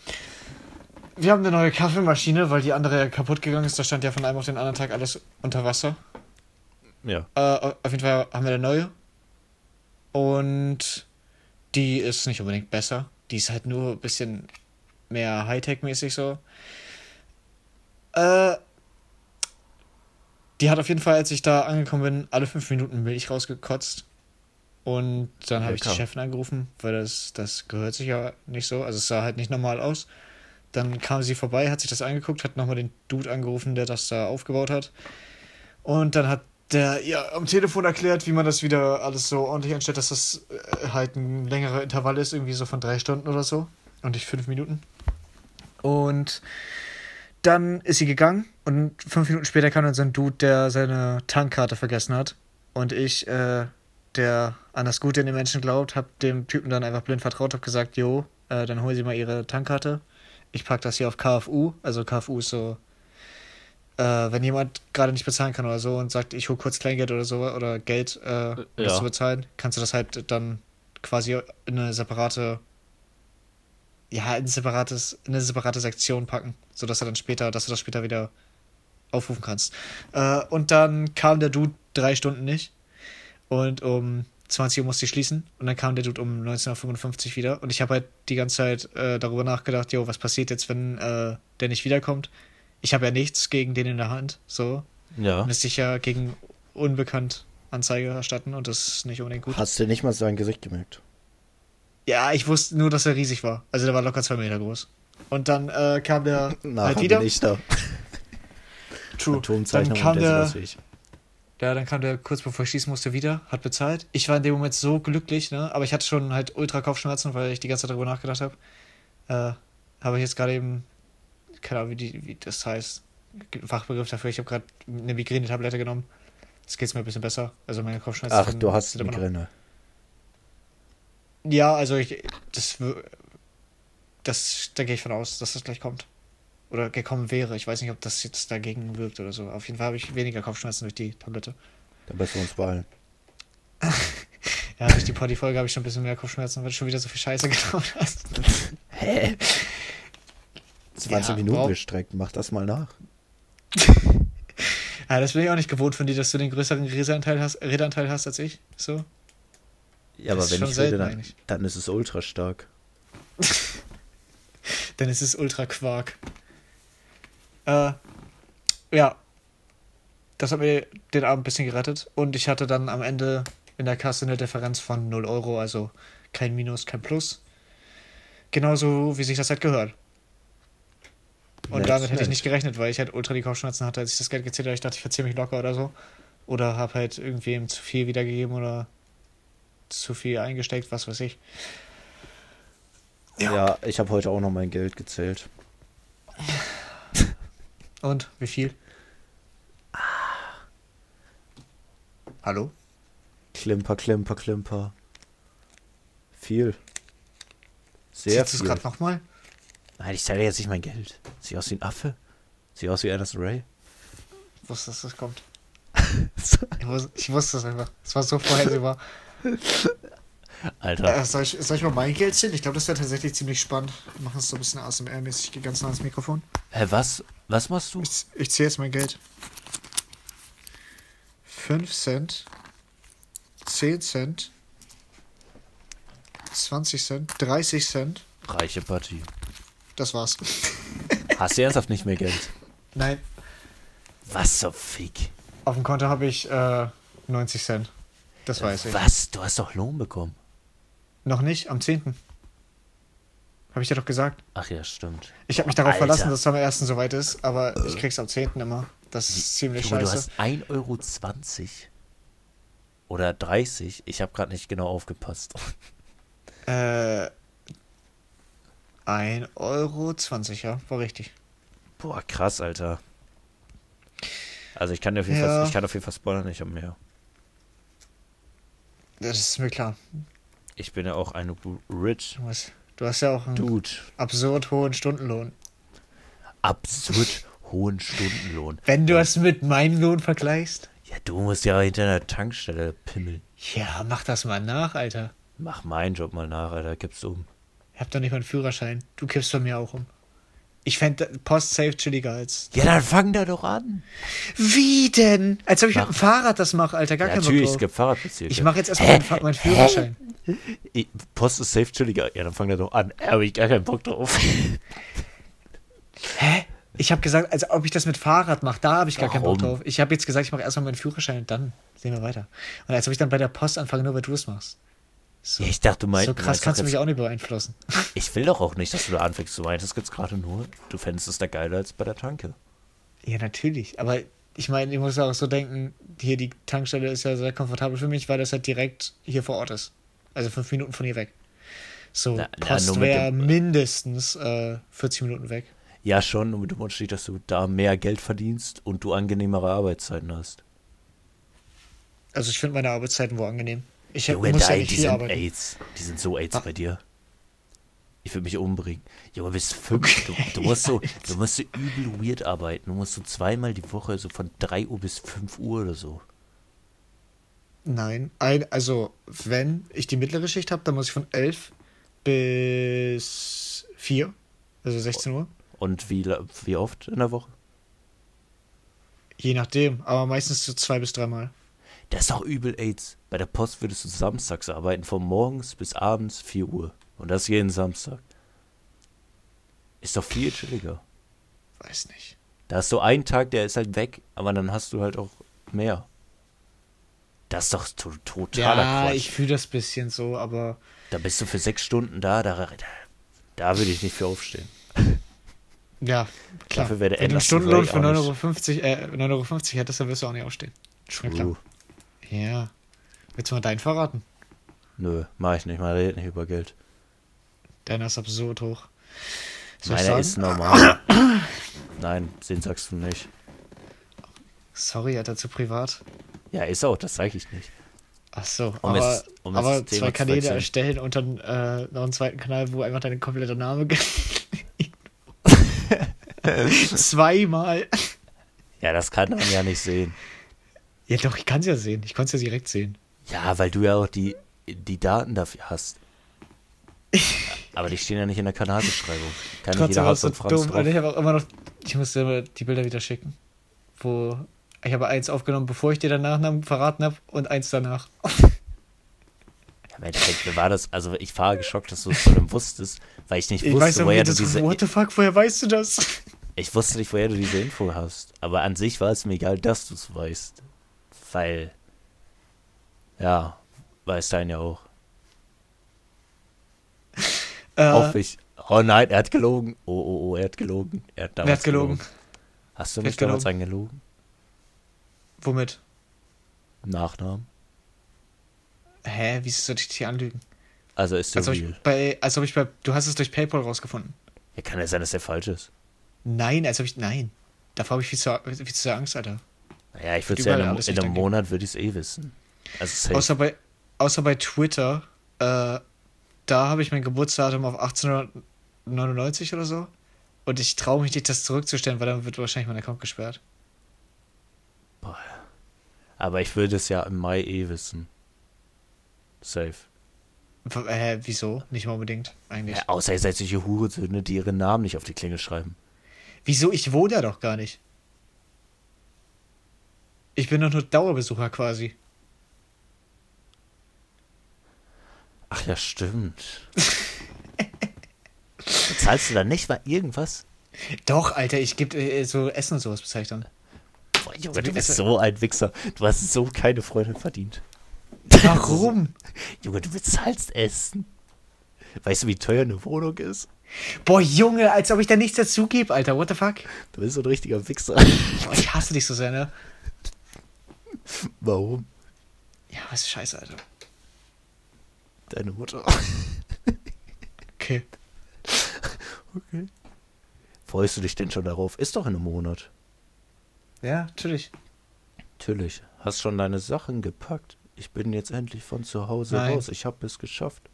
Wir haben eine neue Kaffeemaschine, weil die andere ja kaputt gegangen ist. Da stand ja von einem auf den anderen Tag alles unter Wasser. Ja. Äh, auf jeden Fall haben wir eine neue. Und die ist nicht unbedingt besser. Die ist halt nur ein bisschen mehr Hightech-mäßig so. Äh, die hat auf jeden Fall, als ich da angekommen bin, alle fünf Minuten Milch rausgekotzt. Und dann habe ich die. Chefin angerufen, weil das, das gehört sich ja nicht so. Also es sah halt nicht normal aus. Dann kam sie vorbei, hat sich das angeguckt, hat nochmal den Dude angerufen, der das da aufgebaut hat. Und dann hat der ja am Telefon erklärt, wie man das wieder alles so ordentlich einstellt, dass das äh, halt ein längerer Intervall ist, irgendwie so von drei Stunden oder so. Und nicht fünf Minuten. Und dann ist sie gegangen und fünf Minuten später kam dann so ein Dude, der seine Tankkarte vergessen hat. Und ich, äh, der an das Gute in den Menschen glaubt, hab dem Typen dann einfach blind vertraut, hab gesagt, jo, äh, dann holen Sie mal Ihre Tankkarte. Ich pack das hier auf KFU. Also KFU ist so, äh, wenn jemand gerade nicht bezahlen kann oder so und sagt, ich hol kurz Kleingeld oder so oder Geld, äh, um das Ja. zu bezahlen, kannst du das halt dann quasi in eine separate, ja, in separates, in eine separate Sektion packen, sodass du dann später, dass du das später wieder aufrufen kannst. Äh, und dann kam der Dude drei Stunden nicht und um 20 Uhr musste ich schließen und dann kam der Dude um 19.55 Uhr wieder und ich habe halt die ganze Zeit äh, darüber nachgedacht, jo, was passiert jetzt, wenn äh, der nicht wiederkommt? Ich habe ja nichts gegen den in der Hand, so. Ja. Müsste ich ja gegen unbekannt Anzeige erstatten und das ist nicht unbedingt gut. Hast du nicht mal sein Gesicht gemerkt? Ja, ich wusste nur, dass er riesig war. Also der war locker zwei Meter groß. Und dann äh, kam der *laughs* Nachher halt wieder. bin ich da. *laughs* True. Dann Phantomzeichnung kam der der, ja, dann kam der kurz bevor ich schießen musste wieder, hat bezahlt. Ich war in dem Moment so glücklich, ne? Aber ich hatte schon halt ultra Kopfschmerzen, weil ich die ganze Zeit darüber nachgedacht habe. Äh, habe ich jetzt gerade eben, keine Ahnung, wie, die, wie das heißt, Fachbegriff dafür. Ich habe gerade eine Migränetablette genommen. Jetzt geht's mir ein bisschen besser. Also meine Kopfschmerzen. Ach, du hast Migräne. Ja, also ich, das, das, da gehe ich von aus, dass das gleich kommt. Oder gekommen wäre. Ich weiß nicht, ob das jetzt dagegen wirkt oder so. Auf jeden Fall habe ich weniger Kopfschmerzen durch die Tablette. Da bist du uns beeilen. *laughs* Ja, durch die Poddy-Folge habe ich schon ein bisschen mehr Kopfschmerzen, weil du schon wieder so viel Scheiße genommen hast. *laughs* Hä? 20 Ja, Minuten wow. gestreckt, mach das mal nach. *laughs* Ja, das bin ich auch nicht gewohnt von dir, dass du den größeren Redeanteil hast, Redeanteil hast als ich. So. Ja, aber wenn ich rede, dann, dann ist es ultra stark. Ist es ultra Quark. Äh, ja. Das hat mir den Abend ein bisschen gerettet. Und ich hatte dann am Ende in der Kasse eine Differenz von 0 Euro, also kein Minus, kein Plus. Genauso wie sich das halt gehört. Und Nett, damit hätte ich nett. nicht gerechnet, weil ich halt ultra die Kopfschmerzen hatte, als ich das Geld gezählt habe. Ich dachte, ich verziehe mich locker oder so. Oder habe halt irgendwem zu viel wiedergegeben oder zu viel eingesteckt, was weiß ich. Ja, ich habe heute auch noch mein Geld gezählt. *laughs* Und wie viel? Hallo? Klimper, klimper, klimper. Viel. Sehr Siehst du es viel. gerade nochmal? Nein, ich zeige jetzt nicht mein Geld. Sieh aus wie ein Affe. Sieh aus wie Anderson Ray. Ich wusste, dass das kommt. *laughs* Ich wusste, ich wusste es einfach. Es war so vorhersehbar. *laughs* Alter, Äh, soll, ich, soll ich mal mein Geld zählen? Ich glaube, das wäre tatsächlich ziemlich spannend. Wir machen es so ein bisschen ASMR-mäßig. Ich gehe ganz nah ans Mikrofon. hä, was? Was machst du? Ich, ich zähle jetzt mein Geld. 5 Cent. 10 Cent. 20 Cent. 30 Cent. Reiche Party. Das war's. *laughs* Hast du ernsthaft nicht mehr Geld? Nein. Was so Fick? Auf dem Konto habe ich äh, 90 Cent. Das weiß ich. Was? Du hast doch Lohn bekommen. Noch nicht, am 10. Habe ich dir doch gesagt. Ach ja, stimmt. Ich habe mich darauf Alter. verlassen, dass es am 1. soweit ist, aber ich krieg's am 10. immer. Das ist ziemlich Junge, du scheiße. hast 1,20 Euro. Oder 30. Ich habe gerade nicht genau aufgepasst. *laughs* Äh, 1,20 Euro, ja, war richtig. Boah, krass, Alter. Also ich kann dir auf jeden Ja. Fall, ich kann auf jeden Fall spoilern, ich habe mehr. Das ist mir klar. Ich bin ja auch ein rich Du hast, du hast ja auch einen Dude. absurd hohen Stundenlohn. Absurd hohen Stundenlohn. Wenn du es mit meinem Lohn vergleichst? Ja, du musst ja hinter einer Tankstelle pimmeln. Ja, mach das mal nach, Alter. Mach meinen Job mal nach, Alter, gib's um. Ich hab doch nicht mal einen Führerschein. Du kippst bei mir auch um. Ich fände Post safe chilliger als. Ja, dann fang da doch an. Wie denn? Als ob ich Mach. mit dem Fahrrad das mache, Alter. Gar Ja, kein natürlich, Bock es gibt Fahrradbezirke. Ich mache jetzt erstmal meinen, meinen Führerschein. Post ist safe chilliger. Ja, dann fang da doch an. Da hab ich gar keinen Bock drauf. Hä? Ich habe gesagt, als ob ich das mit Fahrrad mache, da habe ich gar keinen Bock Warum? drauf. Ich habe jetzt gesagt, ich mache erstmal meinen Führerschein und dann sehen wir weiter. Und als ob ich dann bei der Post anfange, nur weil du es machst. So, Ja, ich dachte, du meinst. so du krass meinst kannst du mich jetzt- auch nicht beeinflussen. *laughs* Ich will doch auch nicht, dass du da anfängst. Du meintest jetzt gerade nur, du fändest es da geiler als bei der Tanke. Ja, natürlich. Aber ich meine, ich muss auch so denken, hier die Tankstelle ist ja sehr komfortabel für mich, weil das halt direkt hier vor Ort ist. Also fünf Minuten von hier weg. So, Na, Post wäre mindestens äh, 40 Minuten weg. Ja, schon, nur mit dem Unterschied, dass du da mehr Geld verdienst und du angenehmere Arbeitszeiten hast. Also ich finde meine Arbeitszeiten wo angenehm. Ich hab- Junge, muss ja nein, nicht die sind arbeiten. AIDS. Die sind so AIDS Ah. bei dir. Ich würde mich umbringen. Junge, bis fünf. Du, du, musst so, du musst so übel weird arbeiten. Du musst so zweimal die Woche, so von 3 Uhr bis 5 Uhr oder so. Nein, ein, also wenn ich die mittlere Schicht habe, dann muss ich von 11 bis 4, also 16 Uhr. Und wie, wie oft in der Woche? Je nachdem, aber meistens so zwei bis dreimal. Das ist doch übel AIDS. Bei der Post würdest du samstags arbeiten, von morgens bis abends 4 Uhr. Und das jeden Samstag. Ist doch viel chilliger. Weiß nicht. Da hast du einen Tag, der ist halt weg, aber dann hast du halt auch mehr. Das ist doch to totaler Ja, Quatsch. ich fühle das bisschen so, aber Da bist du für sechs Stunden da, da, da, da würde ich nicht für aufstehen. *laughs* ja, klar. Dafür wäre der Wenn du einen Stundenlohn für auch 9,50 Euro, äh, 9,50 Euro hättest, dann wirst du auch nicht aufstehen. True. Ja. Willst du mal deinen verraten? Nö, mach ich nicht. Man redet nicht über Geld. Deiner ist absurd hoch. Soll Meiner ist normal. *coughs* Nein, den sagst du nicht. Sorry, Alter, zu privat. Ja, ist auch, das zeige ich nicht. Ach so, Um aber, es- um aber zwei Kanäle erstellen und dann äh, noch einen zweiten Kanal, wo einfach dein kompletter Name *laughs* *laughs* Zweimal. Ja, das kann man ja nicht sehen. Ja, doch, ich kann es ja sehen. Ich konnte es ja direkt sehen. Ja, weil du ja auch die, die Daten dafür hast. *laughs* Aber die stehen ja nicht in der Kanalbeschreibung. Kann nicht Trotzdem jeder so Franz dumm. drauf. Und ich habe auch immer noch. Ich musste immer die Bilder wieder schicken. Wo. Ich habe eins aufgenommen, bevor ich dir den Nachnamen verraten habe, und eins danach. Ja, im Endeffekt, mir war das, also ich war geschockt, dass du es von dem wusstest, weil ich nicht Ich wusste, weiß woher du diese, What the fuck, woher weißt du das? ich wusste nicht, woher du diese Info hast. Aber an sich war es mir egal, dass du es weißt. Weil, ja, weiß dein ja auch. Äh, Hoffe ich, Oh nein, er hat gelogen. Oh, oh, oh, er hat gelogen. Er hat damals hat gelogen? Hast du Wer mich hat damals gelogen? angelogen? Womit? Nachnamen? Hä? Wieso soll ich dich hier anlügen? Also ist der Als real. bei, als ob ich bei. Du hast es durch PayPal rausgefunden. Ja, kann ja sein, dass der falsch ist. Nein, als ob ich. Nein. Davor habe ich viel zu, viel zu sehr Angst, Alter. Naja, ich würde Steht ja in einem, in. Monat würde ich es eh wissen. Also. Außer bei, außer bei Twitter, äh, da habe ich mein Geburtsdatum auf 1899 oder so. Und ich traue mich nicht, das zurückzustellen, weil dann wird wahrscheinlich mein Account gesperrt. Aber ich würde es ja im Mai eh wissen. Safe. W äh, wieso? Nicht mal unbedingt, eigentlich. Ja, außer ihr seid solche Hurensöhne, die ihren Namen nicht auf die Klinge schreiben. Wieso? Ich wohne da doch gar nicht. Ich bin doch nur Dauerbesucher quasi. Ach ja, stimmt. Zahlst du da nicht mal irgendwas? Doch, Alter, ich gebe äh, so Essen und sowas bezeichnen. Boah, Junge, du du bist bist- so ein Wichser. Du hast so keine Freundin verdient. Warum? Junge, du bezahlst Essen. Weißt du, wie teuer eine Wohnung ist? Boah, Junge, als ob ich da nichts dazugebe, Alter. What the fuck? Du bist so ein richtiger Wichser. Boah, ich hasse dich so sehr, ne? *laughs* Warum? Ja, was ist scheiße, Alter. Deine Mutter. Okay. *laughs* Okay. Freust du dich denn schon darauf? Ist doch in einem Monat. Ja, natürlich. Natürlich. Hast schon deine Sachen gepackt. Ich bin jetzt endlich von zu Hause Nein. raus. Ich habe es geschafft.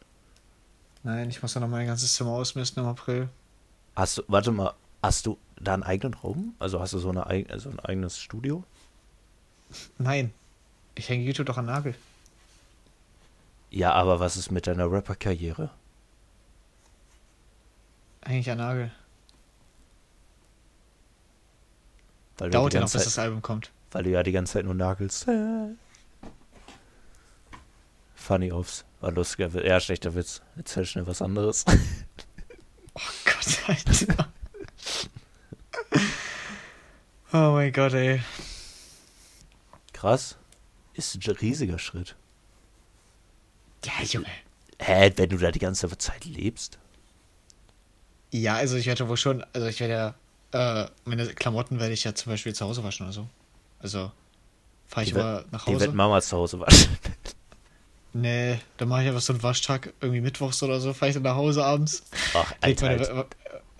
Nein, ich muss ja noch mein ganzes Zimmer ausmisten im April. Hast du, warte mal, hast du da einen eigenen Raum? Also hast du so, eine, so ein eigenes Studio? Nein. Ich hänge YouTube doch an Nagel. Ja, aber was ist mit deiner Rapper-Karriere? Hänge ich an Nagel. Weil du, Dauert ja noch, ganze bis Zeit, das Album kommt. weil du ja die ganze Zeit nur nagelst. Funny Offs. War lustiger Witz. Ja, schlechter Witz. Erzähl schnell was anderes. *laughs* Oh Gott, Alter. *laughs* oh mein Gott, ey. Krass. Ist ein riesiger Schritt. Ja, Junge. Hä, wenn du da die ganze Zeit lebst? Ja, also ich werde wohl schon, also ich werde ja, äh, meine Klamotten werde ich ja zum Beispiel zu Hause waschen oder so. Also fahre ich wird- nach Die wird Hause. Mama zu Hause waschen. *laughs* Nee, dann mache ich einfach so einen Waschtag, irgendwie mittwochs oder so, fahre ich dann nach Hause abends. Ach, Alter, meine, Alter.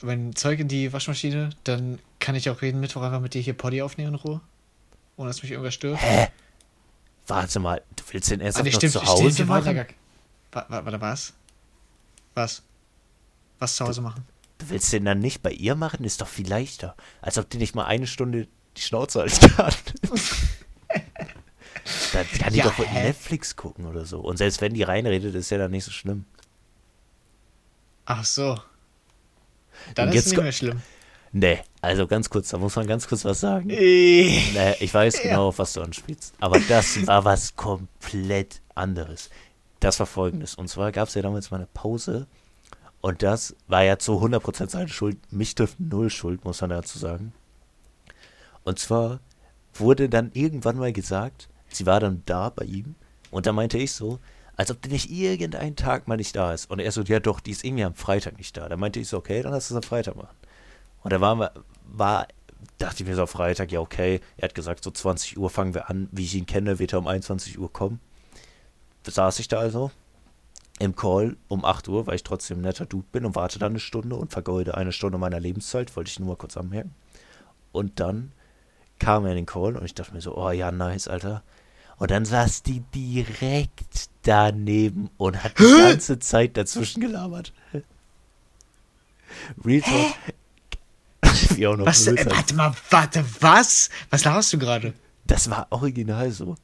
mein Zeug in die Waschmaschine, dann kann ich auch jeden Mittwoch einfach mit dir hier Poddy aufnehmen in Ruhe. Ohne dass mich irgendwas stört. Hä? Warte mal, du willst den erst Ah, noch stimmt, zu stimmt, Hause ja machen? Warte, was? Was? Was zu Hause machen? Du willst den dann nicht bei ihr machen? Ist doch viel leichter. Als ob die nicht mal eine Stunde die Schnauze halten kann. *laughs* dann kann die Ja, doch hä? Netflix gucken oder so. Und selbst wenn die reinredet, ist ja dann nicht so schlimm. Ach so. Dann ist es nicht mehr schlimm. Nee, also ganz kurz, da muss man ganz kurz was sagen. Äh. Nee, ich weiß Ja. genau, auf was du anspielst. Aber das war was komplett anderes. Das war folgendes. Und zwar gab es ja damals mal eine Pause. Und das war ja zu 100% seine Schuld. Mich trifft null Schuld, muss man dazu sagen. Und zwar wurde dann irgendwann mal gesagt, sie war dann da bei ihm. Und da meinte ich so, als ob die nicht irgendein Tag mal nicht da ist. Und er so, ja doch, die ist irgendwie am Freitag nicht da. Da meinte ich so, okay, dann lass es am Freitag machen. Und da waren wir, war, dachte ich mir so am Freitag, ja okay. Er hat gesagt, so 20 Uhr fangen wir an. Wie ich ihn kenne, wird er um 21 Uhr kommen. Saß ich da also im Call um 8 Uhr, weil ich trotzdem ein netter Dude bin und warte dann eine Stunde und vergeude eine Stunde meiner Lebenszeit, wollte ich nur mal kurz anmerken. Und dann kam er in den Call und ich dachte mir so, oh ja, nice, Alter. Und dann saß die direkt daneben und hat die ganze Zeit dazwischen gelabert. Real Talk. Wie auch noch Was? Äh, warte mal, warte, was? Was laberst du gerade? Das war original so.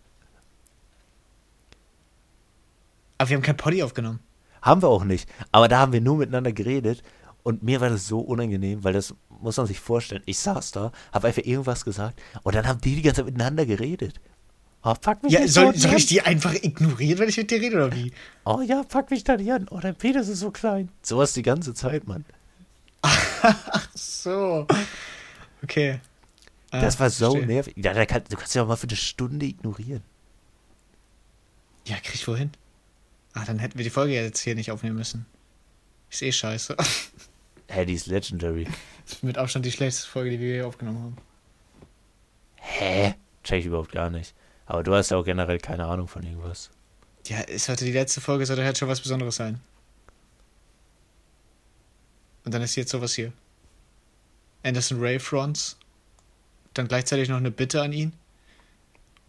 Aber wir haben kein Poddy aufgenommen. Haben wir auch nicht. Aber da haben wir nur miteinander geredet. Und mir war das so unangenehm, weil das muss man sich vorstellen. Ich saß da, habe einfach irgendwas gesagt und dann haben die die ganze Zeit miteinander geredet. Oh, pack mich Ja, soll, so soll ich die einfach ignorieren, wenn ich mit dir rede, oder wie? Oh ja, pack mich da nicht an. Oh, dein Penis ist so klein. Sowas die ganze Zeit, Mann. So. Okay. Ah, Das war so verstehe. nervig. Ja, da kann, du kannst ja auch mal für eine Stunde ignorieren. Ja, krieg ich wohin? Ah, dann hätten wir die Folge jetzt hier nicht aufnehmen müssen. Ist eh scheiße. Hä, die ist legendary. Das *laughs* ist mit Abstand die schlechteste Folge, die wir hier aufgenommen haben. Hä? Check ich überhaupt gar nicht. Aber du hast ja auch generell keine Ahnung von irgendwas. Ja, es sollte die letzte Folge, sollte halt schon was Besonderes sein. Und dann ist jetzt sowas hier. Anderson Ray Fronts. Dann gleichzeitig noch eine Bitte an ihn.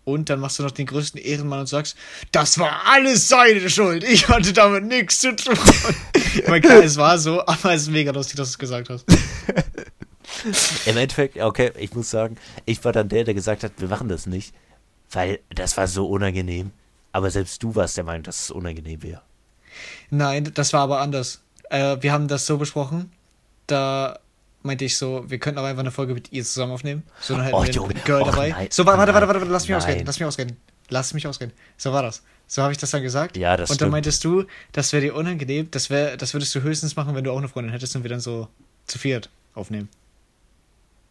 Und dann machst du noch den größten Ehrenmann und sagst, das war alles seine Schuld. Ich hatte damit nichts zu tun. *laughs* ich meine, klar, es war so, aber es ist mega lustig, dass du es gesagt hast. *laughs* Im Endeffekt, okay, ich muss sagen, ich war dann der, der gesagt hat, wir machen das nicht. Weil das war so unangenehm. Aber selbst du warst der Meinung, dass es unangenehm wäre. Nein, das war aber anders. Äh, wir haben das so besprochen, da meinte ich so, wir könnten aber einfach eine Folge mit ihr zusammen aufnehmen. So, dann hätten Oh, wir Junge. ein Girl Och, dabei. nein. So, warte, warte, warte, warte, lass mich Nein. ausreden, lass mich ausreden. Lass mich ausreden. So war das. So habe ich das dann gesagt. Ja, das Und dann stimmt. meintest du, das wäre dir unangenehm, das, wär, das würdest du höchstens machen, wenn du auch eine Freundin hättest und wir dann so zu viert aufnehmen.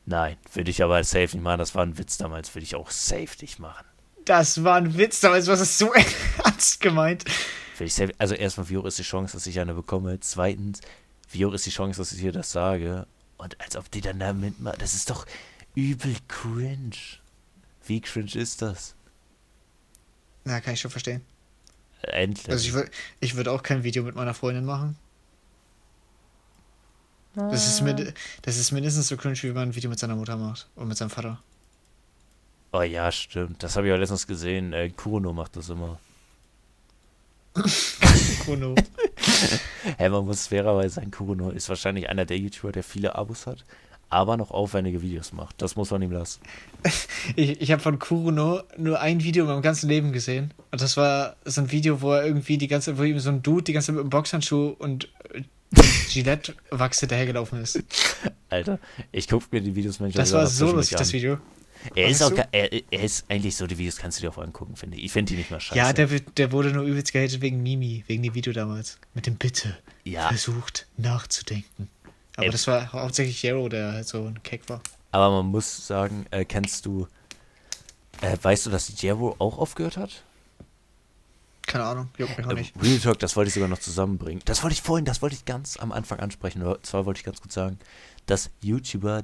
Nein, würde ich aber safe nicht machen. Das war ein Witz damals, würde ich auch safe nicht machen. Das war ein Witz damals, was ist so *laughs* ernst gemeint? Safe, also erstmal, wie hoch ist die Chance, dass ich eine bekomme? Zweitens, wie hoch ist die Chance, dass ich dir das sage? Und als ob die dann da mitmachen. Das ist doch übel cringe. Wie cringe ist das? Na, kann ich schon verstehen. Endlich. Also ich würde ich würd auch kein Video mit meiner Freundin machen. Das ist, mit, das ist mindestens so cringe, wie man ein Video mit seiner Mutter macht. Und mit seinem Vater. oh ja, stimmt. Das habe ich auch letztens gesehen. Äh, Kuno macht das immer. Chrono. Hey, *laughs* man muss fairerweise sagen, Kuno ist wahrscheinlich einer der YouTuber, der viele Abos hat, aber noch aufwendige Videos macht. Das muss man ihm lassen. *laughs* Ich, ich habe von Kuruno nur ein Video in meinem ganzen Leben gesehen. Und das war so ein Video, wo er irgendwie die ganze, wo ihm so ein Dude die ganze Zeit mit einem Boxhandschuh und äh, Gillette-Wachs hinterhergelaufen ist. *laughs* Alter, ich gucke mir die Videos manchmal Das war so lustig, das. Video. Er ist, auch, er, er ist eigentlich so, die Videos kannst du dir auch angucken, finde ich. Ich finde die nicht mal scheiße. Ja, der, der wurde nur übelst gehatet wegen Mimi, wegen dem Video damals. Mit dem Bitte. Ja. Versucht nachzudenken. Aber Ey. das war hauptsächlich Jero, der halt so ein Keck war. Aber man muss sagen, äh, kennst du, äh, weißt du, dass Jero auch aufgehört hat? Keine Ahnung, juckt mich auch Äh, nicht. Real Talk, das wollte ich sogar noch zusammenbringen. Das wollte ich vorhin, das wollte ich ganz am Anfang ansprechen. Und zwar wollte ich ganz gut sagen, dass YouTuber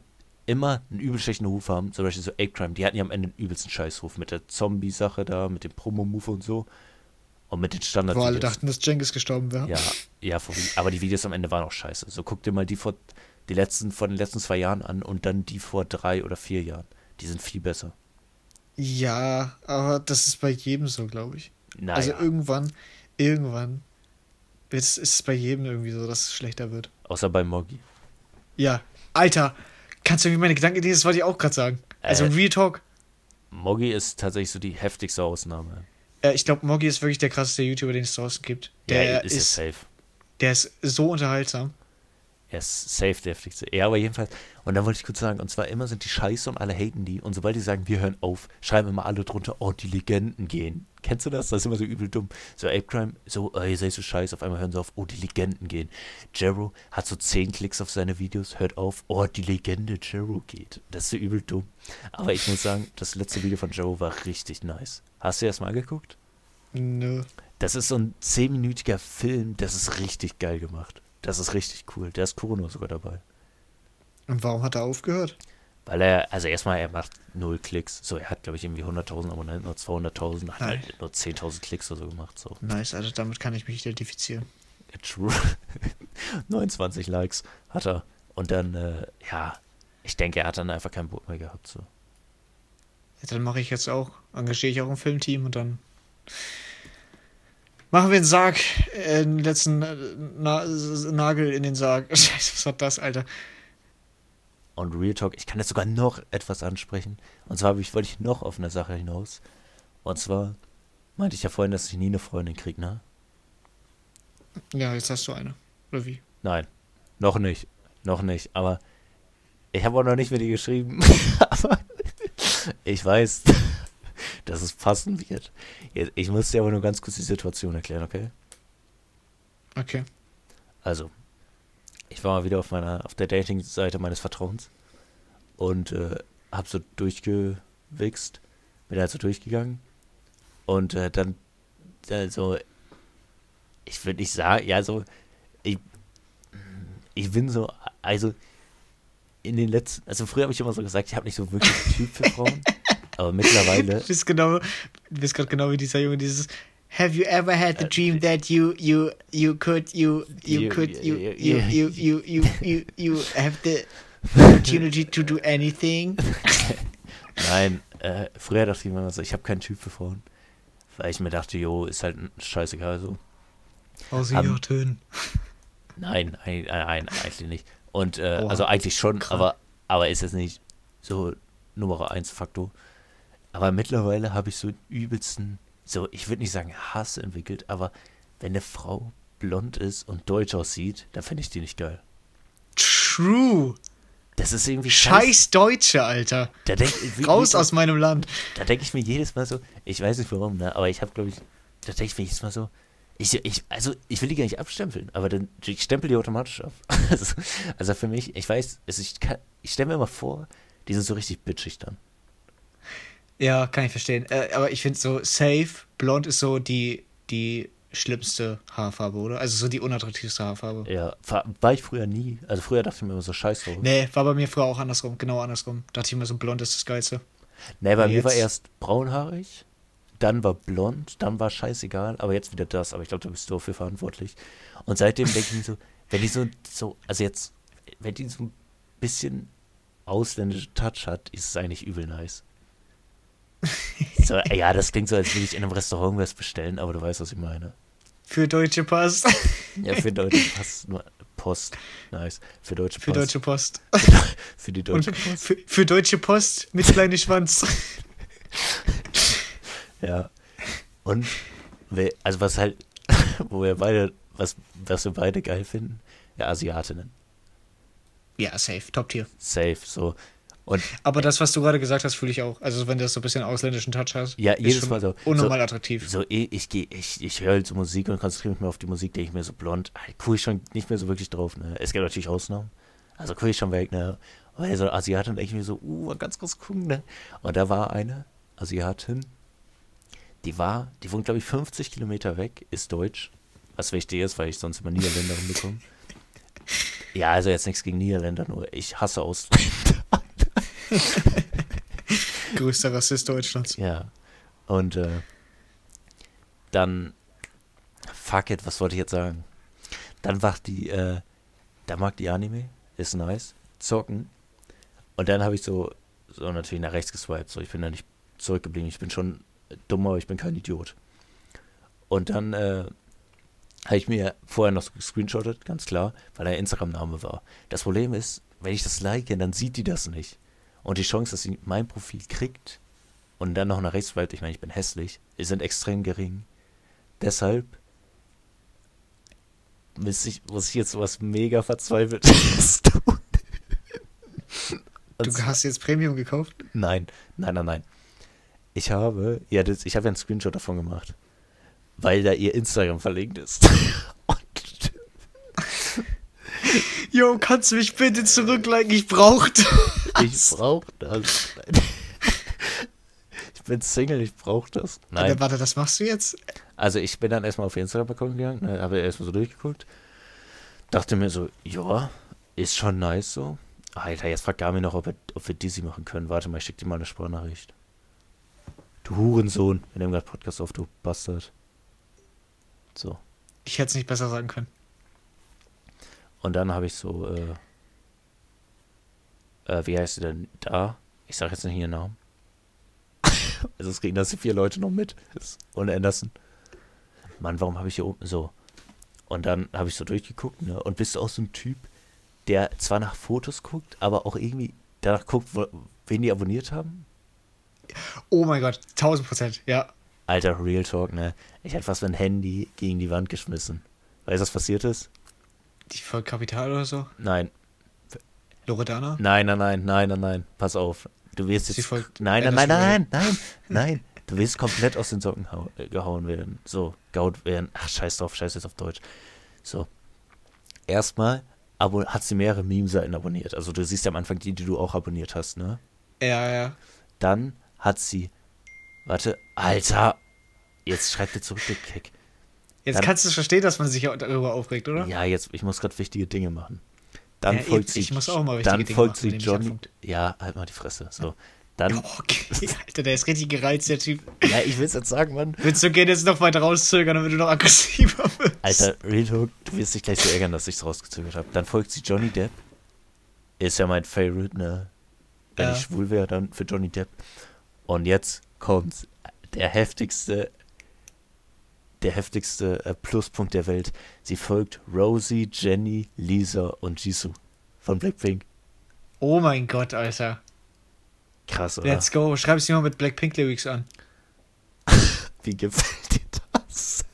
immer einen übel schlechten Ruf haben. Zum Beispiel so Ape Crime, die hatten ja am Ende einen übelsten Scheißruf mit der Zombie-Sache da, mit dem Promo-Move und so. Und mit den standard Wo alle dachten, dass Jengis gestorben wäre. Ja, ja, aber die Videos am Ende waren auch scheiße. So guck dir mal die vor die letzten von den letzten zwei Jahren an und dann die vor drei oder vier Jahren. Die sind viel besser. Ja, aber das ist bei jedem so, glaube ich. Naja, Also irgendwann, irgendwann ist, ist es bei jedem irgendwie so, dass es schlechter wird. außer bei Moggi. Ja, Alter, kannst du irgendwie meine Gedanken lesen? Das wollte ich auch gerade sagen. Also Äh. Real Talk. Moggi ist tatsächlich so die heftigste Ausnahme. Äh, ich glaube, Moggi ist wirklich der krasseste YouTuber, den es draußen gibt. Der ja, ist, ist, ja safe. der ist so unterhaltsam. Er ist safe der heftigste. Ja, aber jedenfalls. Und dann wollte ich kurz sagen, und zwar immer sind die scheiße und alle haten die. Und sobald die sagen, wir hören auf, schreiben immer alle drunter, oh, die Legenden gehen. Kennst du das? Das ist immer so übel dumm. So Ape Crime, so, oh, ihr seid so scheiße, auf einmal hören sie auf, oh, die Legenden gehen. Jero hat so 10 Klicks auf seine Videos, hört auf, oh, die Legende Jero geht. Das ist so übel dumm. Aber ich muss sagen, das letzte Video von Jero war richtig nice. Hast du das mal angeguckt? Nö. Das ist so ein 10-minütiger Film, das ist richtig geil gemacht. Das ist richtig cool. Der ist Kurono sogar dabei. Und warum hat er aufgehört? Weil er, also erstmal, er macht null Klicks. So, er hat, glaube ich, irgendwie 100.000 Abonnenten oder 200.000, hat Nein. halt nur 10.000 Klicks oder so gemacht. So, Nice, Alter, damit kann ich mich identifizieren. true. *laughs* 29 Likes hat er. Und dann, äh, ja, ich denke, er hat dann einfach keinen Bock mehr gehabt. So. Ja, dann mache ich jetzt auch, engagiere ich auch ein Filmteam und dann machen wir einen Sarg, äh, den letzten äh, Na Nagel in den Sarg. *laughs* Scheiße, was war das, Alter? Und Real Talk, ich kann jetzt sogar noch etwas ansprechen. Und zwar ich, wollte ich noch auf eine Sache hinaus. Und zwar meinte ich ja vorhin, dass ich nie eine Freundin kriege, ne? Ja, jetzt hast du eine. Oder wie? Nein, noch nicht. Noch nicht. Aber ich habe auch noch nicht mit ihr geschrieben. *laughs* aber ich weiß, dass es passen wird. Ich muss dir aber nur ganz kurz die Situation erklären, okay? Okay. Also, ich war mal wieder auf meiner, auf der Dating-Seite meines Vertrauens und äh, hab so durchgewichst, bin halt so durchgegangen und äh, dann äh, so, ich würde nicht sagen, ja so, ich, ich bin so also in den letzten, also früher habe ich immer so gesagt, ich habe nicht so wirklich einen Typ für Frauen, *laughs* aber mittlerweile, *laughs* Du bist genau, du bist gerade genau wie dieser Junge, dieses Have you ever had the dream that you you you could you you You- could you you- you you- you you you you have the opportunity to do anything? *laughs* nein, äh, früher dachte ich immer so, ich habe keinen Typ für Frauen, weil ich mir dachte, jo, ist halt scheißegal so. Außer Haben- Jotin. Nein, nein, nein, eigentlich nicht. Und äh, also eigentlich schon, Krank. aber, aber ist jetzt nicht so Nummer 1 Faktor. Aber mittlerweile habe ich so einen übelsten, so, ich würde nicht sagen Hass entwickelt, aber wenn eine Frau blond ist und deutsch aussieht, dann finde ich die nicht geil. True. Das ist irgendwie scheiße. Scheiß Deutsche, Alter. Da denk, wie, Raus wie, aus meinem Land. Da denke ich mir jedes Mal so, ich weiß nicht warum, ne, aber ich habe, glaube ich, da denke ich mir jedes Mal so, ich, ich, also ich will die gar nicht abstempeln, aber dann ich stempel die automatisch ab. *laughs* Also, also für mich, ich weiß, also ich, kann- ich stelle mir immer vor, die sind so richtig bitchig dann. Ja, kann ich verstehen. Äh, aber ich finde so safe, blond ist so die, die schlimmste Haarfarbe, oder? Also so die unattraktivste Haarfarbe. Ja, war, war ich früher nie. Also früher dachte ich mir immer so scheiß drauf. Nee, war bei mir früher auch andersrum, genau andersrum. Dachte ich immer so, blond ist das Geilste. Nee, bei Ja, mir war jetzt- erst braunhaarig, dann war blond, dann war scheißegal, aber jetzt wieder das. Aber ich glaube, da bist du dafür verantwortlich. Und seitdem denke ich mir so, wenn die so, so, also jetzt, wenn die so ein bisschen ausländische Touch hat, ist es eigentlich übel nice. *laughs* So, ja, das klingt so, als würde ich in einem Restaurant was bestellen, aber du weißt, was ich meine. Für Deutsche Post. *laughs* Ja, für deutsche Post, Post nice. Für deutsche Post. Für Deutsche Post. *laughs* Für die Und deutsche Post. für, für Deutsche Post mit kleinem Schwanz. Ja. Und, also was halt, wo wir beide, was, was wir beide geil finden, ja, Asiatinnen. Ja, safe, Top-Tier. Safe, so. Und Aber das, was du gerade gesagt hast, fühle ich auch. Also wenn das so ein bisschen ausländischen Touch hat. Ja, ist jedes schon Mal so. Unnormal So- attraktiv. so, eh, ich gehe, ich, ich höre halt so Musik und konzentriere mich mehr auf die Musik, denke ich mir so blond, ah, gucke ich schon nicht mehr so wirklich drauf, ne. Es gibt natürlich Ausnahmen. Also gucke ich schon weg, ne. Aber so Asiatin denke ich mir so, uh, ganz kurz gucken, ne. Und da war eine Asiatin, die war, die wohnt, glaube ich, 50 Kilometer weg, ist deutsch. Was wichtig ist, weil ich sonst immer Niederländerin bekomme. Ja, also jetzt nichts gegen Niederländer, nur ich hasse Ausländer. *laughs* Größter Rassist Deutschlands. Ja. Und äh, dann, fuck it, was wollte ich jetzt sagen? Dann macht die, äh, da mag die Anime, ist nice, zocken. Und dann habe ich so, so natürlich nach rechts geswiped, so ich bin da nicht zurückgeblieben, ich bin schon dumm, aber ich bin kein Idiot. Und dann äh, habe ich mir vorher noch gescreenshottet, ganz klar, weil der Instagram-Name war. Das Problem ist, wenn ich das like, dann sieht die das nicht. Und die Chance, dass sie mein Profil kriegt und dann noch nach rechts swiped, ich meine, ich bin hässlich, sind extrem gering. Deshalb muss ich, muss ich jetzt was mega verzweifeltes *laughs* tun. Du hast jetzt Premium gekauft? Nein, nein, nein, nein. Ich habe, ja, das, ich habe ja einen Screenshot davon gemacht, weil da ihr Instagram verlinkt ist. *laughs* Und Jo, kannst du mich bitte zurückliken? Ich brauch das. Ich brauche das. *laughs* Ich bin Single, ich brauche das. Nein. Warte, warte, das machst du jetzt? Also ich bin dann erstmal auf Instagram-Account gegangen, ne, habe erstmal so durchgeguckt. Dachte mir so, ja, ist schon nice so. Alter, jetzt fragt Gami noch, ob wir, ob wir Dizzy machen können. Warte mal, ich schick dir mal eine Sprachnachricht. Du Hurensohn, wir nehmen gerade Podcast auf, du Bastard. So. Ich hätte es nicht besser sagen können. Und dann habe ich so, äh, äh, wie heißt sie denn da? Ich sage jetzt nicht ihren Namen. *laughs* also es kriegen das die vier Leute noch mit. Und Anderson. Mann, warum habe ich hier oben so? Und dann habe ich so durchgeguckt, ne? Und bist du auch so ein Typ, der zwar nach Fotos guckt, aber auch irgendwie danach guckt, wo, wen die abonniert haben? Oh mein Gott, 1000 Prozent, ja. Alter, Real Talk, ne? Ich hätte fast mein Handy gegen die Wand geschmissen. Weißt du, was passiert ist? Die folgt Kapital oder so? Nein, Loredana? Nein, nein, nein, nein, nein, nein. Pass auf. Du wirst jetzt. Nein, nein, nein, nein, nein, *laughs* nein. Du wirst komplett aus den Socken äh, gehauen werden. So, gaut werden. Ach, scheiß drauf, scheiß jetzt auf Deutsch. So. Erstmal hat sie mehrere Meme-Seiten abonniert. Also du siehst ja am Anfang die, die du auch abonniert hast, ne? Ja, ja. Dann hat sie. Warte, Alter. Jetzt schreibt er zurück, der Keck. Jetzt Dann- kannst du verstehen, dass man sich darüber aufregt, oder? Ja, jetzt, ich muss gerade wichtige Dinge machen. Dann Ja, folgt sie. ich muss auch mal wichtige dann folgt sie anfunkt. Ja, halt mal die Fresse. So. Dann. *laughs* Okay, Alter, der ist richtig gereizt, der Typ. Ja, ich will es jetzt sagen, Mann. Willst du gehen jetzt noch weiter rauszögern, damit du noch aggressiver wirst? Alter, Real du wirst dich gleich so ärgern, dass ich es rausgezögert habe. Dann folgt sie Johnny Depp. Ist ja mein Favorite, ne? Wenn Ja. ich schwul wäre, dann für Johnny Depp. Und jetzt kommt der heftigste, der heftigste äh, Pluspunkt der Welt. Sie folgt Rosie, Jenny, Lisa und Jisoo von Blackpink. Oh mein Gott, Alter. Krass, oder? Let's go. Schreib es dir mal mit Blackpink Lyrics an. *laughs* Wie gefällt dir das?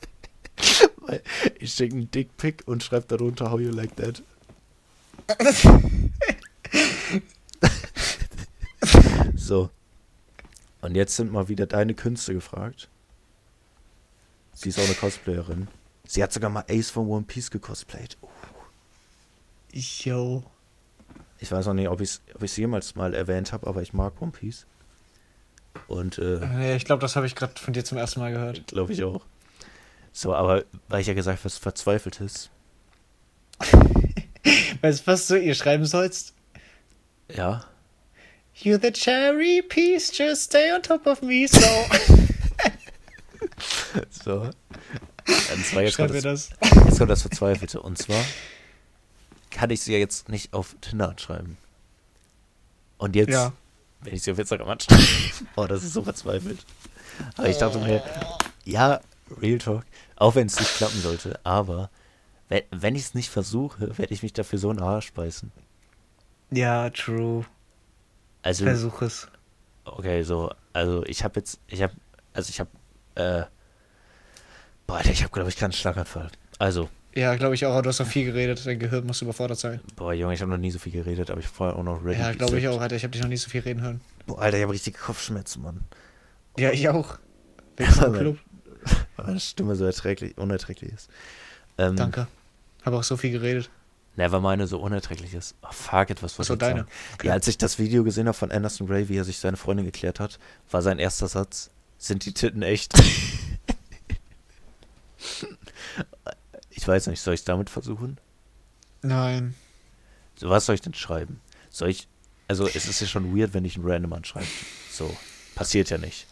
Ich schicke einen Dickpick und schreibe darunter How you like that. *laughs* so. Und jetzt sind mal wieder deine Künste gefragt. Sie ist auch eine Cosplayerin. Sie hat sogar mal Ace von One Piece gecosplayt. Oh, Yo. Ich weiß auch nicht, ob ich es ob ich's jemals mal erwähnt habe, aber ich mag One Piece. Und äh, Nee, ich glaube, das habe ich gerade von dir zum ersten Mal gehört. Glaube ich auch. So, aber weil ich ja gesagt habe, was verzweifelt ist. *laughs* Weißt du, was du ihr schreiben sollst? Ja. You the cherry piece, just stay on top of me, so. *laughs* *laughs* So. Und zwar jetzt Schreib kommt, das, das. jetzt kommt das Verzweifelte. Und zwar kann ich sie ja jetzt nicht auf Tinder anschreiben. Und jetzt, Ja. wenn ich sie auf Instagram anschreibe, *laughs* oh, das ist so verzweifelt. Aber ich dachte mir, ja, Real Talk, auch wenn es nicht klappen sollte, aber wenn, wenn ich es nicht versuche, werde ich mich dafür so in den Arsch beißen. Ja, true. Also, Versuch es. Okay, so, also ich habe jetzt, ich habe, also ich habe, äh, boah, Alter, ich habe, glaube ich, keinen Schlaganfall. Also, Ja, glaube ich auch. Du hast noch viel geredet. Dein Gehirn muss überfordert sein. boah, Junge, ich habe noch nie so viel geredet, aber ich habe vorher auch noch ready. Ja, glaube ich auch, Alter. Ich habe dich noch nie so viel reden hören. Boah, Alter, ich habe richtige Kopfschmerzen, Mann. Ja, ich auch. Du *laughs* im Club? Weil meine Stimme so erträglich, unerträglich ist. Ähm, Danke. Habe auch so viel geredet. Ne, weil meine so unerträglich ist. Oh, fuck it, was Ach so, deine. sagen? Ja, als ich das Video gesehen habe von Anderson Ray, wie er sich seine Freundin geklärt hat, war sein erster Satz, sind die Titten echt? *laughs* ich weiß nicht, soll ich es damit versuchen? Nein. So, was soll ich denn schreiben? Soll ich, also es ist ja schon weird, wenn ich einen Random anschreibe. So, passiert ja nicht.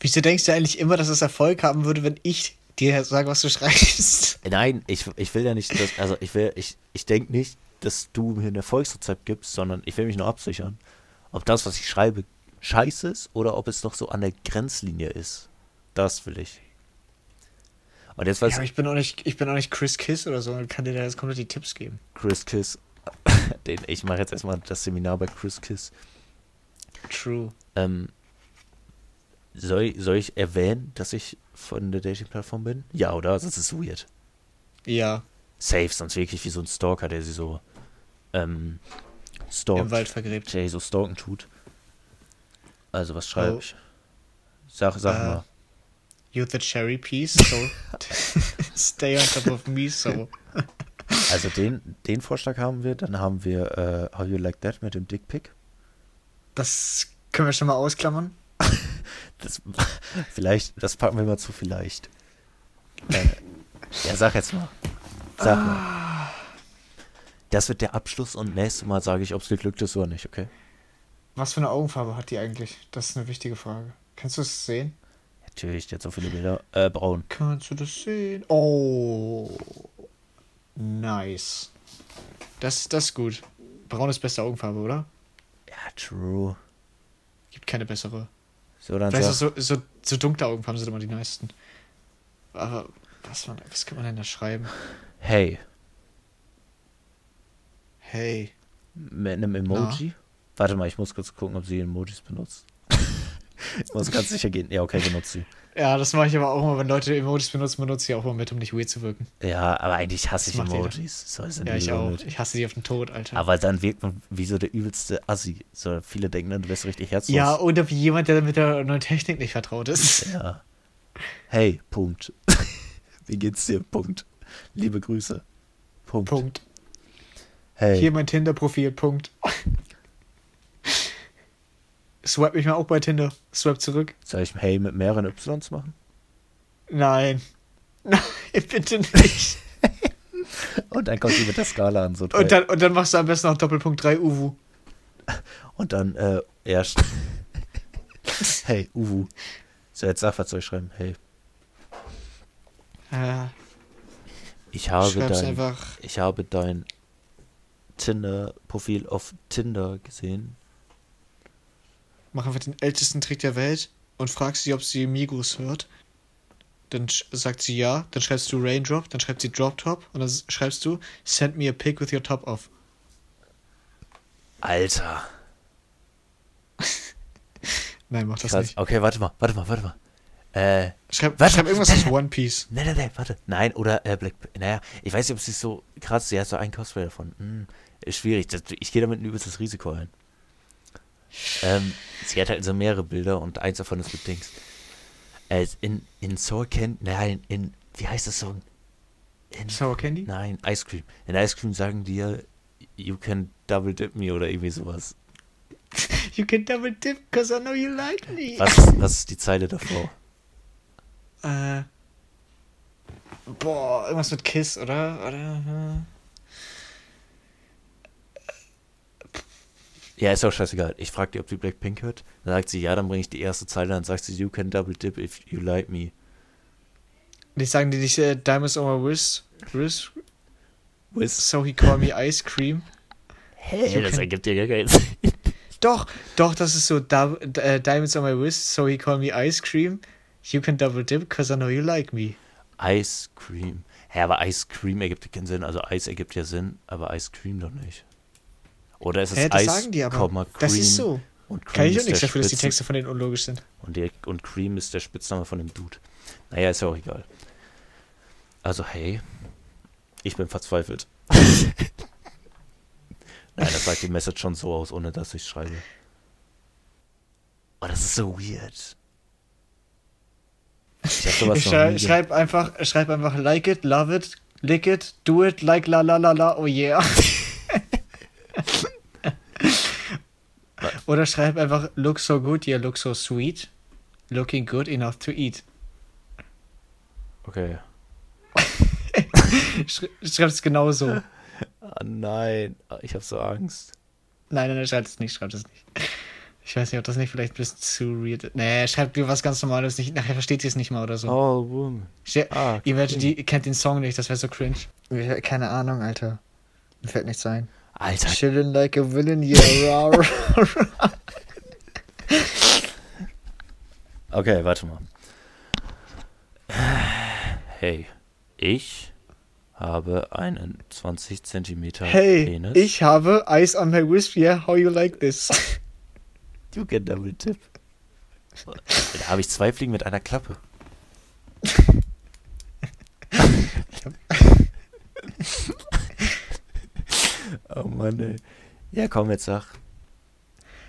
Wieso denkst du eigentlich immer, dass es Erfolg haben würde, wenn ich dir sage, was du schreibst? Nein, ich, ich will ja nicht, dass, also ich will, ich, ich denke nicht, dass du mir ein Erfolgsrezept gibst, sondern ich will mich nur absichern, ob das, was ich schreibe, scheiße ist oder ob es noch so an der Grenzlinie ist. Das will ich. Und jetzt Ja, weiß aber ich bin auch nicht, ich bin auch nicht Chris Kiss oder so und kann dir da jetzt komplett die Tipps geben. Chris Kiss, *laughs* den, ich mache jetzt erstmal das Seminar bei Chris Kiss. True. Ähm, soll, ich- soll ich erwähnen, dass ich von der Dating-Plattform bin? Ja, oder? Das ist weird. Ja, Safe, sonst wirklich wie so ein Stalker, der sie so ähm, stalkt. im Wald vergräbt. der so stalken tut. Also, was schreibe Oh. ich? Sag, sag Äh, mal. You the cherry piece, so *laughs* stay on top of me, so. Also, den, den Vorschlag haben wir. Dann haben wir äh, How You Like That mit dem Dickpick. Das können wir schon mal ausklammern. *laughs* Das, *laughs* vielleicht, das packen wir mal zu vielleicht. Äh, ja, sag jetzt mal. Sag mal. Das wird der Abschluss und nächstes Mal sage ich, ob es geglückt ist oder nicht, okay? Was für eine Augenfarbe hat die eigentlich? Das ist eine wichtige Frage. Kannst du es sehen? Natürlich, der hat so viele Bilder. Äh, braun. Kannst du das sehen? Oh. Nice. Das, das ist gut. Braun ist beste Augenfarbe, oder? Ja, true. Gibt keine bessere. So, dann sag, so, so, so dunkle Augenfarben sind immer die meisten. Aber was, man, was kann man denn da schreiben? hey, Hey. mit einem Emoji. Warte mal, ich muss kurz gucken, ob sie Emojis benutzt. Ich *laughs* muss ganz sicher gehen. Ja, okay, benutzt sie. Ja, das mache ich aber auch immer, wenn Leute Emojis benutzen, benutze ich auch immer mit, um nicht weird zu wirken. Ja, aber eigentlich hasse ich. Emojis. So ist Ja, ich auch. Ich hasse die auf den Tod, Alter. Aber dann wirkt man wie so der übelste Assi. So viele denken dann, du wärst richtig herzlos. ja, oder wie jemand, der mit der neuen Technik nicht vertraut ist. Ja. Hey, Punkt. *laughs* wie geht's dir? Punkt. Liebe Grüße. Punkt. Punkt. Hey. Hier mein Tinder-Profil, Punkt. *laughs* Swipe mich mal auch bei Tinder. Swipe zurück. Soll ich Hey mit mehreren Ys machen? Nein. *laughs* Nein, bitte nicht. *laughs* Und dann kommt sie mit der Skala an, so drei. Und dann, und dann machst du am besten noch Doppelpunkt 3 Uwu. *laughs* Und dann, äh, erst. hey, Uwu. So, jetzt sag, was soll ich schreiben? Hey, Ja, ich habe schreib's dein, einfach. ich habe dein Tinder-Profil auf Tinder gesehen. Mach einfach den ältesten Trick der Welt und fragst sie, ob sie Migos hört. Dann sagt sie ja, dann schreibst du Raindrop, dann schreibt sie Drop Top und dann schreibst du Send me a pic with your top off. Alter. *laughs* Nein, mach das Krass. nicht. Okay, warte mal, warte mal, warte mal. Äh, Schreib, Warte, schreib irgendwas aus *laughs* One Piece. nein, nein, nein, warte. Nein, oder äh, Black. Naja, ich weiß nicht, ob sie so krass, sie hat so ein Cosplay davon. Hm, schwierig. Das, ich gehe damit ein übelstes Risiko ein. Ähm, sie hat halt so mehrere Bilder und eins davon ist mit Dings. Äh, in, in Soul Can, nein, in, wie heißt das Song? In, Sour Candy? nein, Ice Cream. In Ice Cream sagen die ja, you can double dip me oder irgendwie sowas. *laughs* You can double dip, cause I know you like me. Was, was ist die Zeile davor? Äh. Boah, irgendwas mit Kiss, oder? Oder? Ja, ist auch scheißegal. Ich frage die, ob die Blackpink hört. Dann sagt sie, ja, dann bringe ich die erste Zeile, dann sagt sie, you can double dip if you like me. Die sagen die nicht äh, Diamonds on my wrist, wrist, With so he call me ice cream. Hä, You das ergibt ja gar keinen Sinn. *laughs* Doch, doch, das ist so äh, Diamonds on my wrist, so he call me ice cream. You can double dip, cause I know you like me. Ice Cream. Hä, aber Ice Cream ergibt ja keinen Sinn. Also Eis ergibt ja Sinn, aber Ice Cream doch nicht. Oder ist es Hä, das Eis, sagen die aber. Cream Das ist so. und Cream Kann ich auch ist nichts der dafür, dass die Texte von denen unlogisch sind. Und, der, und Cream ist der Spitzname von dem Dude. Naja, ist ja auch egal. Also, hey, ich bin verzweifelt. *laughs* Nein, das sagt die Message schon so aus, ohne dass ich schreibe. Oh, das ist so weird. Ich *laughs* schrei schreib einfach, schreib einfach like it, love it, lick it, do it, like la la la la, oh yeah. *laughs* Oder schreib einfach look so good, yeah, look so sweet, looking good enough to eat. Okay. *laughs* Sch schreib es genauso. Ah, nein, Ah, ich hab so Angst. Nein, nein, nein, schreib es nicht, schreib es nicht. Ich weiß nicht, ob das nicht vielleicht ein bisschen zu weird ist. Nee, schreib dir was ganz Normales nicht. Nachher versteht sie es nicht mal oder so. Woman. Ste- Ah, Imagine, die kennt den Song nicht, das wäre so cringe. Keine Ahnung, Alter. Mir fällt nichts ein. Alter, Chillin' like a villain, yeah. *laughs* Okay, warte mal. Hey, ich habe einen 20 Zentimeter Hey, Penis. ich habe Ice on my wrist, yeah, how you like this? *laughs* You get double tip. Da habe ich zwei Fliegen mit einer Klappe. *laughs* *laughs* oh Mann, ey. Ja, komm, jetzt sag.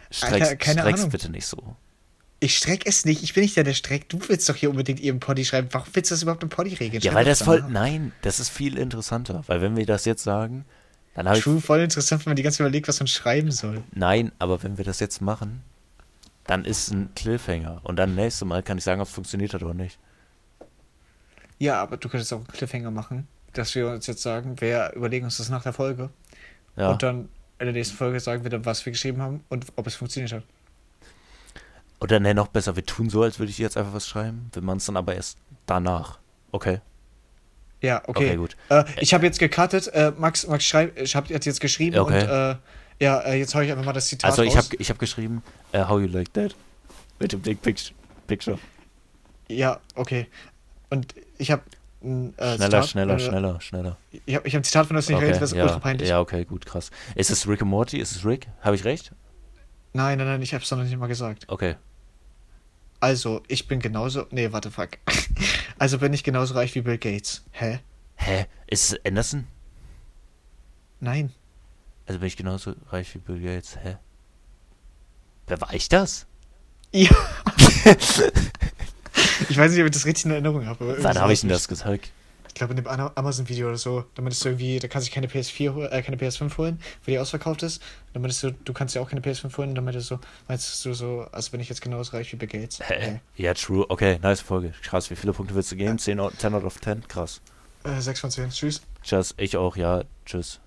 Streck's, Alter, keine streck's Ahnung. bitte nicht so. Ich streck es nicht, ich bin nicht der, der streckt. Du willst doch hier unbedingt ihren Poddy schreiben. Warum willst du das überhaupt im Poddy regeln? Ja, Schreib weil das voll. danach. Nein, das ist viel interessanter. Weil wenn wir das jetzt sagen, dann habe ich. True, voll interessant, wenn man die ganze Zeit überlegt, was man schreiben soll. Nein, aber wenn wir das jetzt machen, dann ist ein Cliffhanger. Und dann nächstes Mal kann ich sagen, ob es funktioniert hat oder nicht. Ja, aber du könntest auch einen Cliffhanger machen, dass wir uns jetzt sagen, wir überlegen uns das nach der Folge. Ja. Und dann in der nächsten Folge sagen wir dann, was wir geschrieben haben und ob es funktioniert hat. Oder ne, noch besser, wir tun so, als würde ich jetzt einfach was schreiben. Wir machen es dann aber erst danach. Okay. Ja, okay. Okay, gut. Äh, ich habe jetzt gecuttet. Äh, Max, Max schreib, ich habe jetzt, jetzt geschrieben Okay. und äh, ja, äh, jetzt hau ich einfach mal das Zitat Also ich habe ich hab geschrieben, uh, how you like that? Mit dem Big. Picture. Ja, okay. Und ich habe ein äh, schneller, Zitat, schneller, äh, schneller, schneller. Ich habe ich hab ein Zitat von das nicht Okay, redet, das ist ja, ultra peinlich. ja, okay, gut, krass. Ist es Rick und Morty? Ist es Rick? Habe ich recht? Nein, nein, nein, ich habe es noch nicht mal gesagt. Okay. Also, ich bin genauso. Nee, warte, fuck. *laughs* Also bin ich genauso reich wie Bill Gates. Hä? Hä? Ist es Anderson? Nein. Also bin ich genauso reich wie Bill Gates. Hä? Wer war ich das? Ja. *laughs* ich weiß nicht, ob ich das richtig in Erinnerung habe. aber Wann habe ich so- denn das gesagt? Ich glaube, in dem Amazon-Video oder so. Da meinst du irgendwie, da kannst du keine PS4 hol- äh, keine PS5 holen, weil die ausverkauft ist. Dann meinst du, du kannst ja auch keine PS5 holen. Dann meintest du, meinst du so, als bin ich jetzt genauso reich wie Bill Gates. Hä? Ja, true. Okay, nice Folge. Krass, wie viele Punkte willst du geben? 10 out 10 out of 10? Krass. Äh, 6 von 10. Tschüss. Tschüss, ich auch, ja. Tschüss.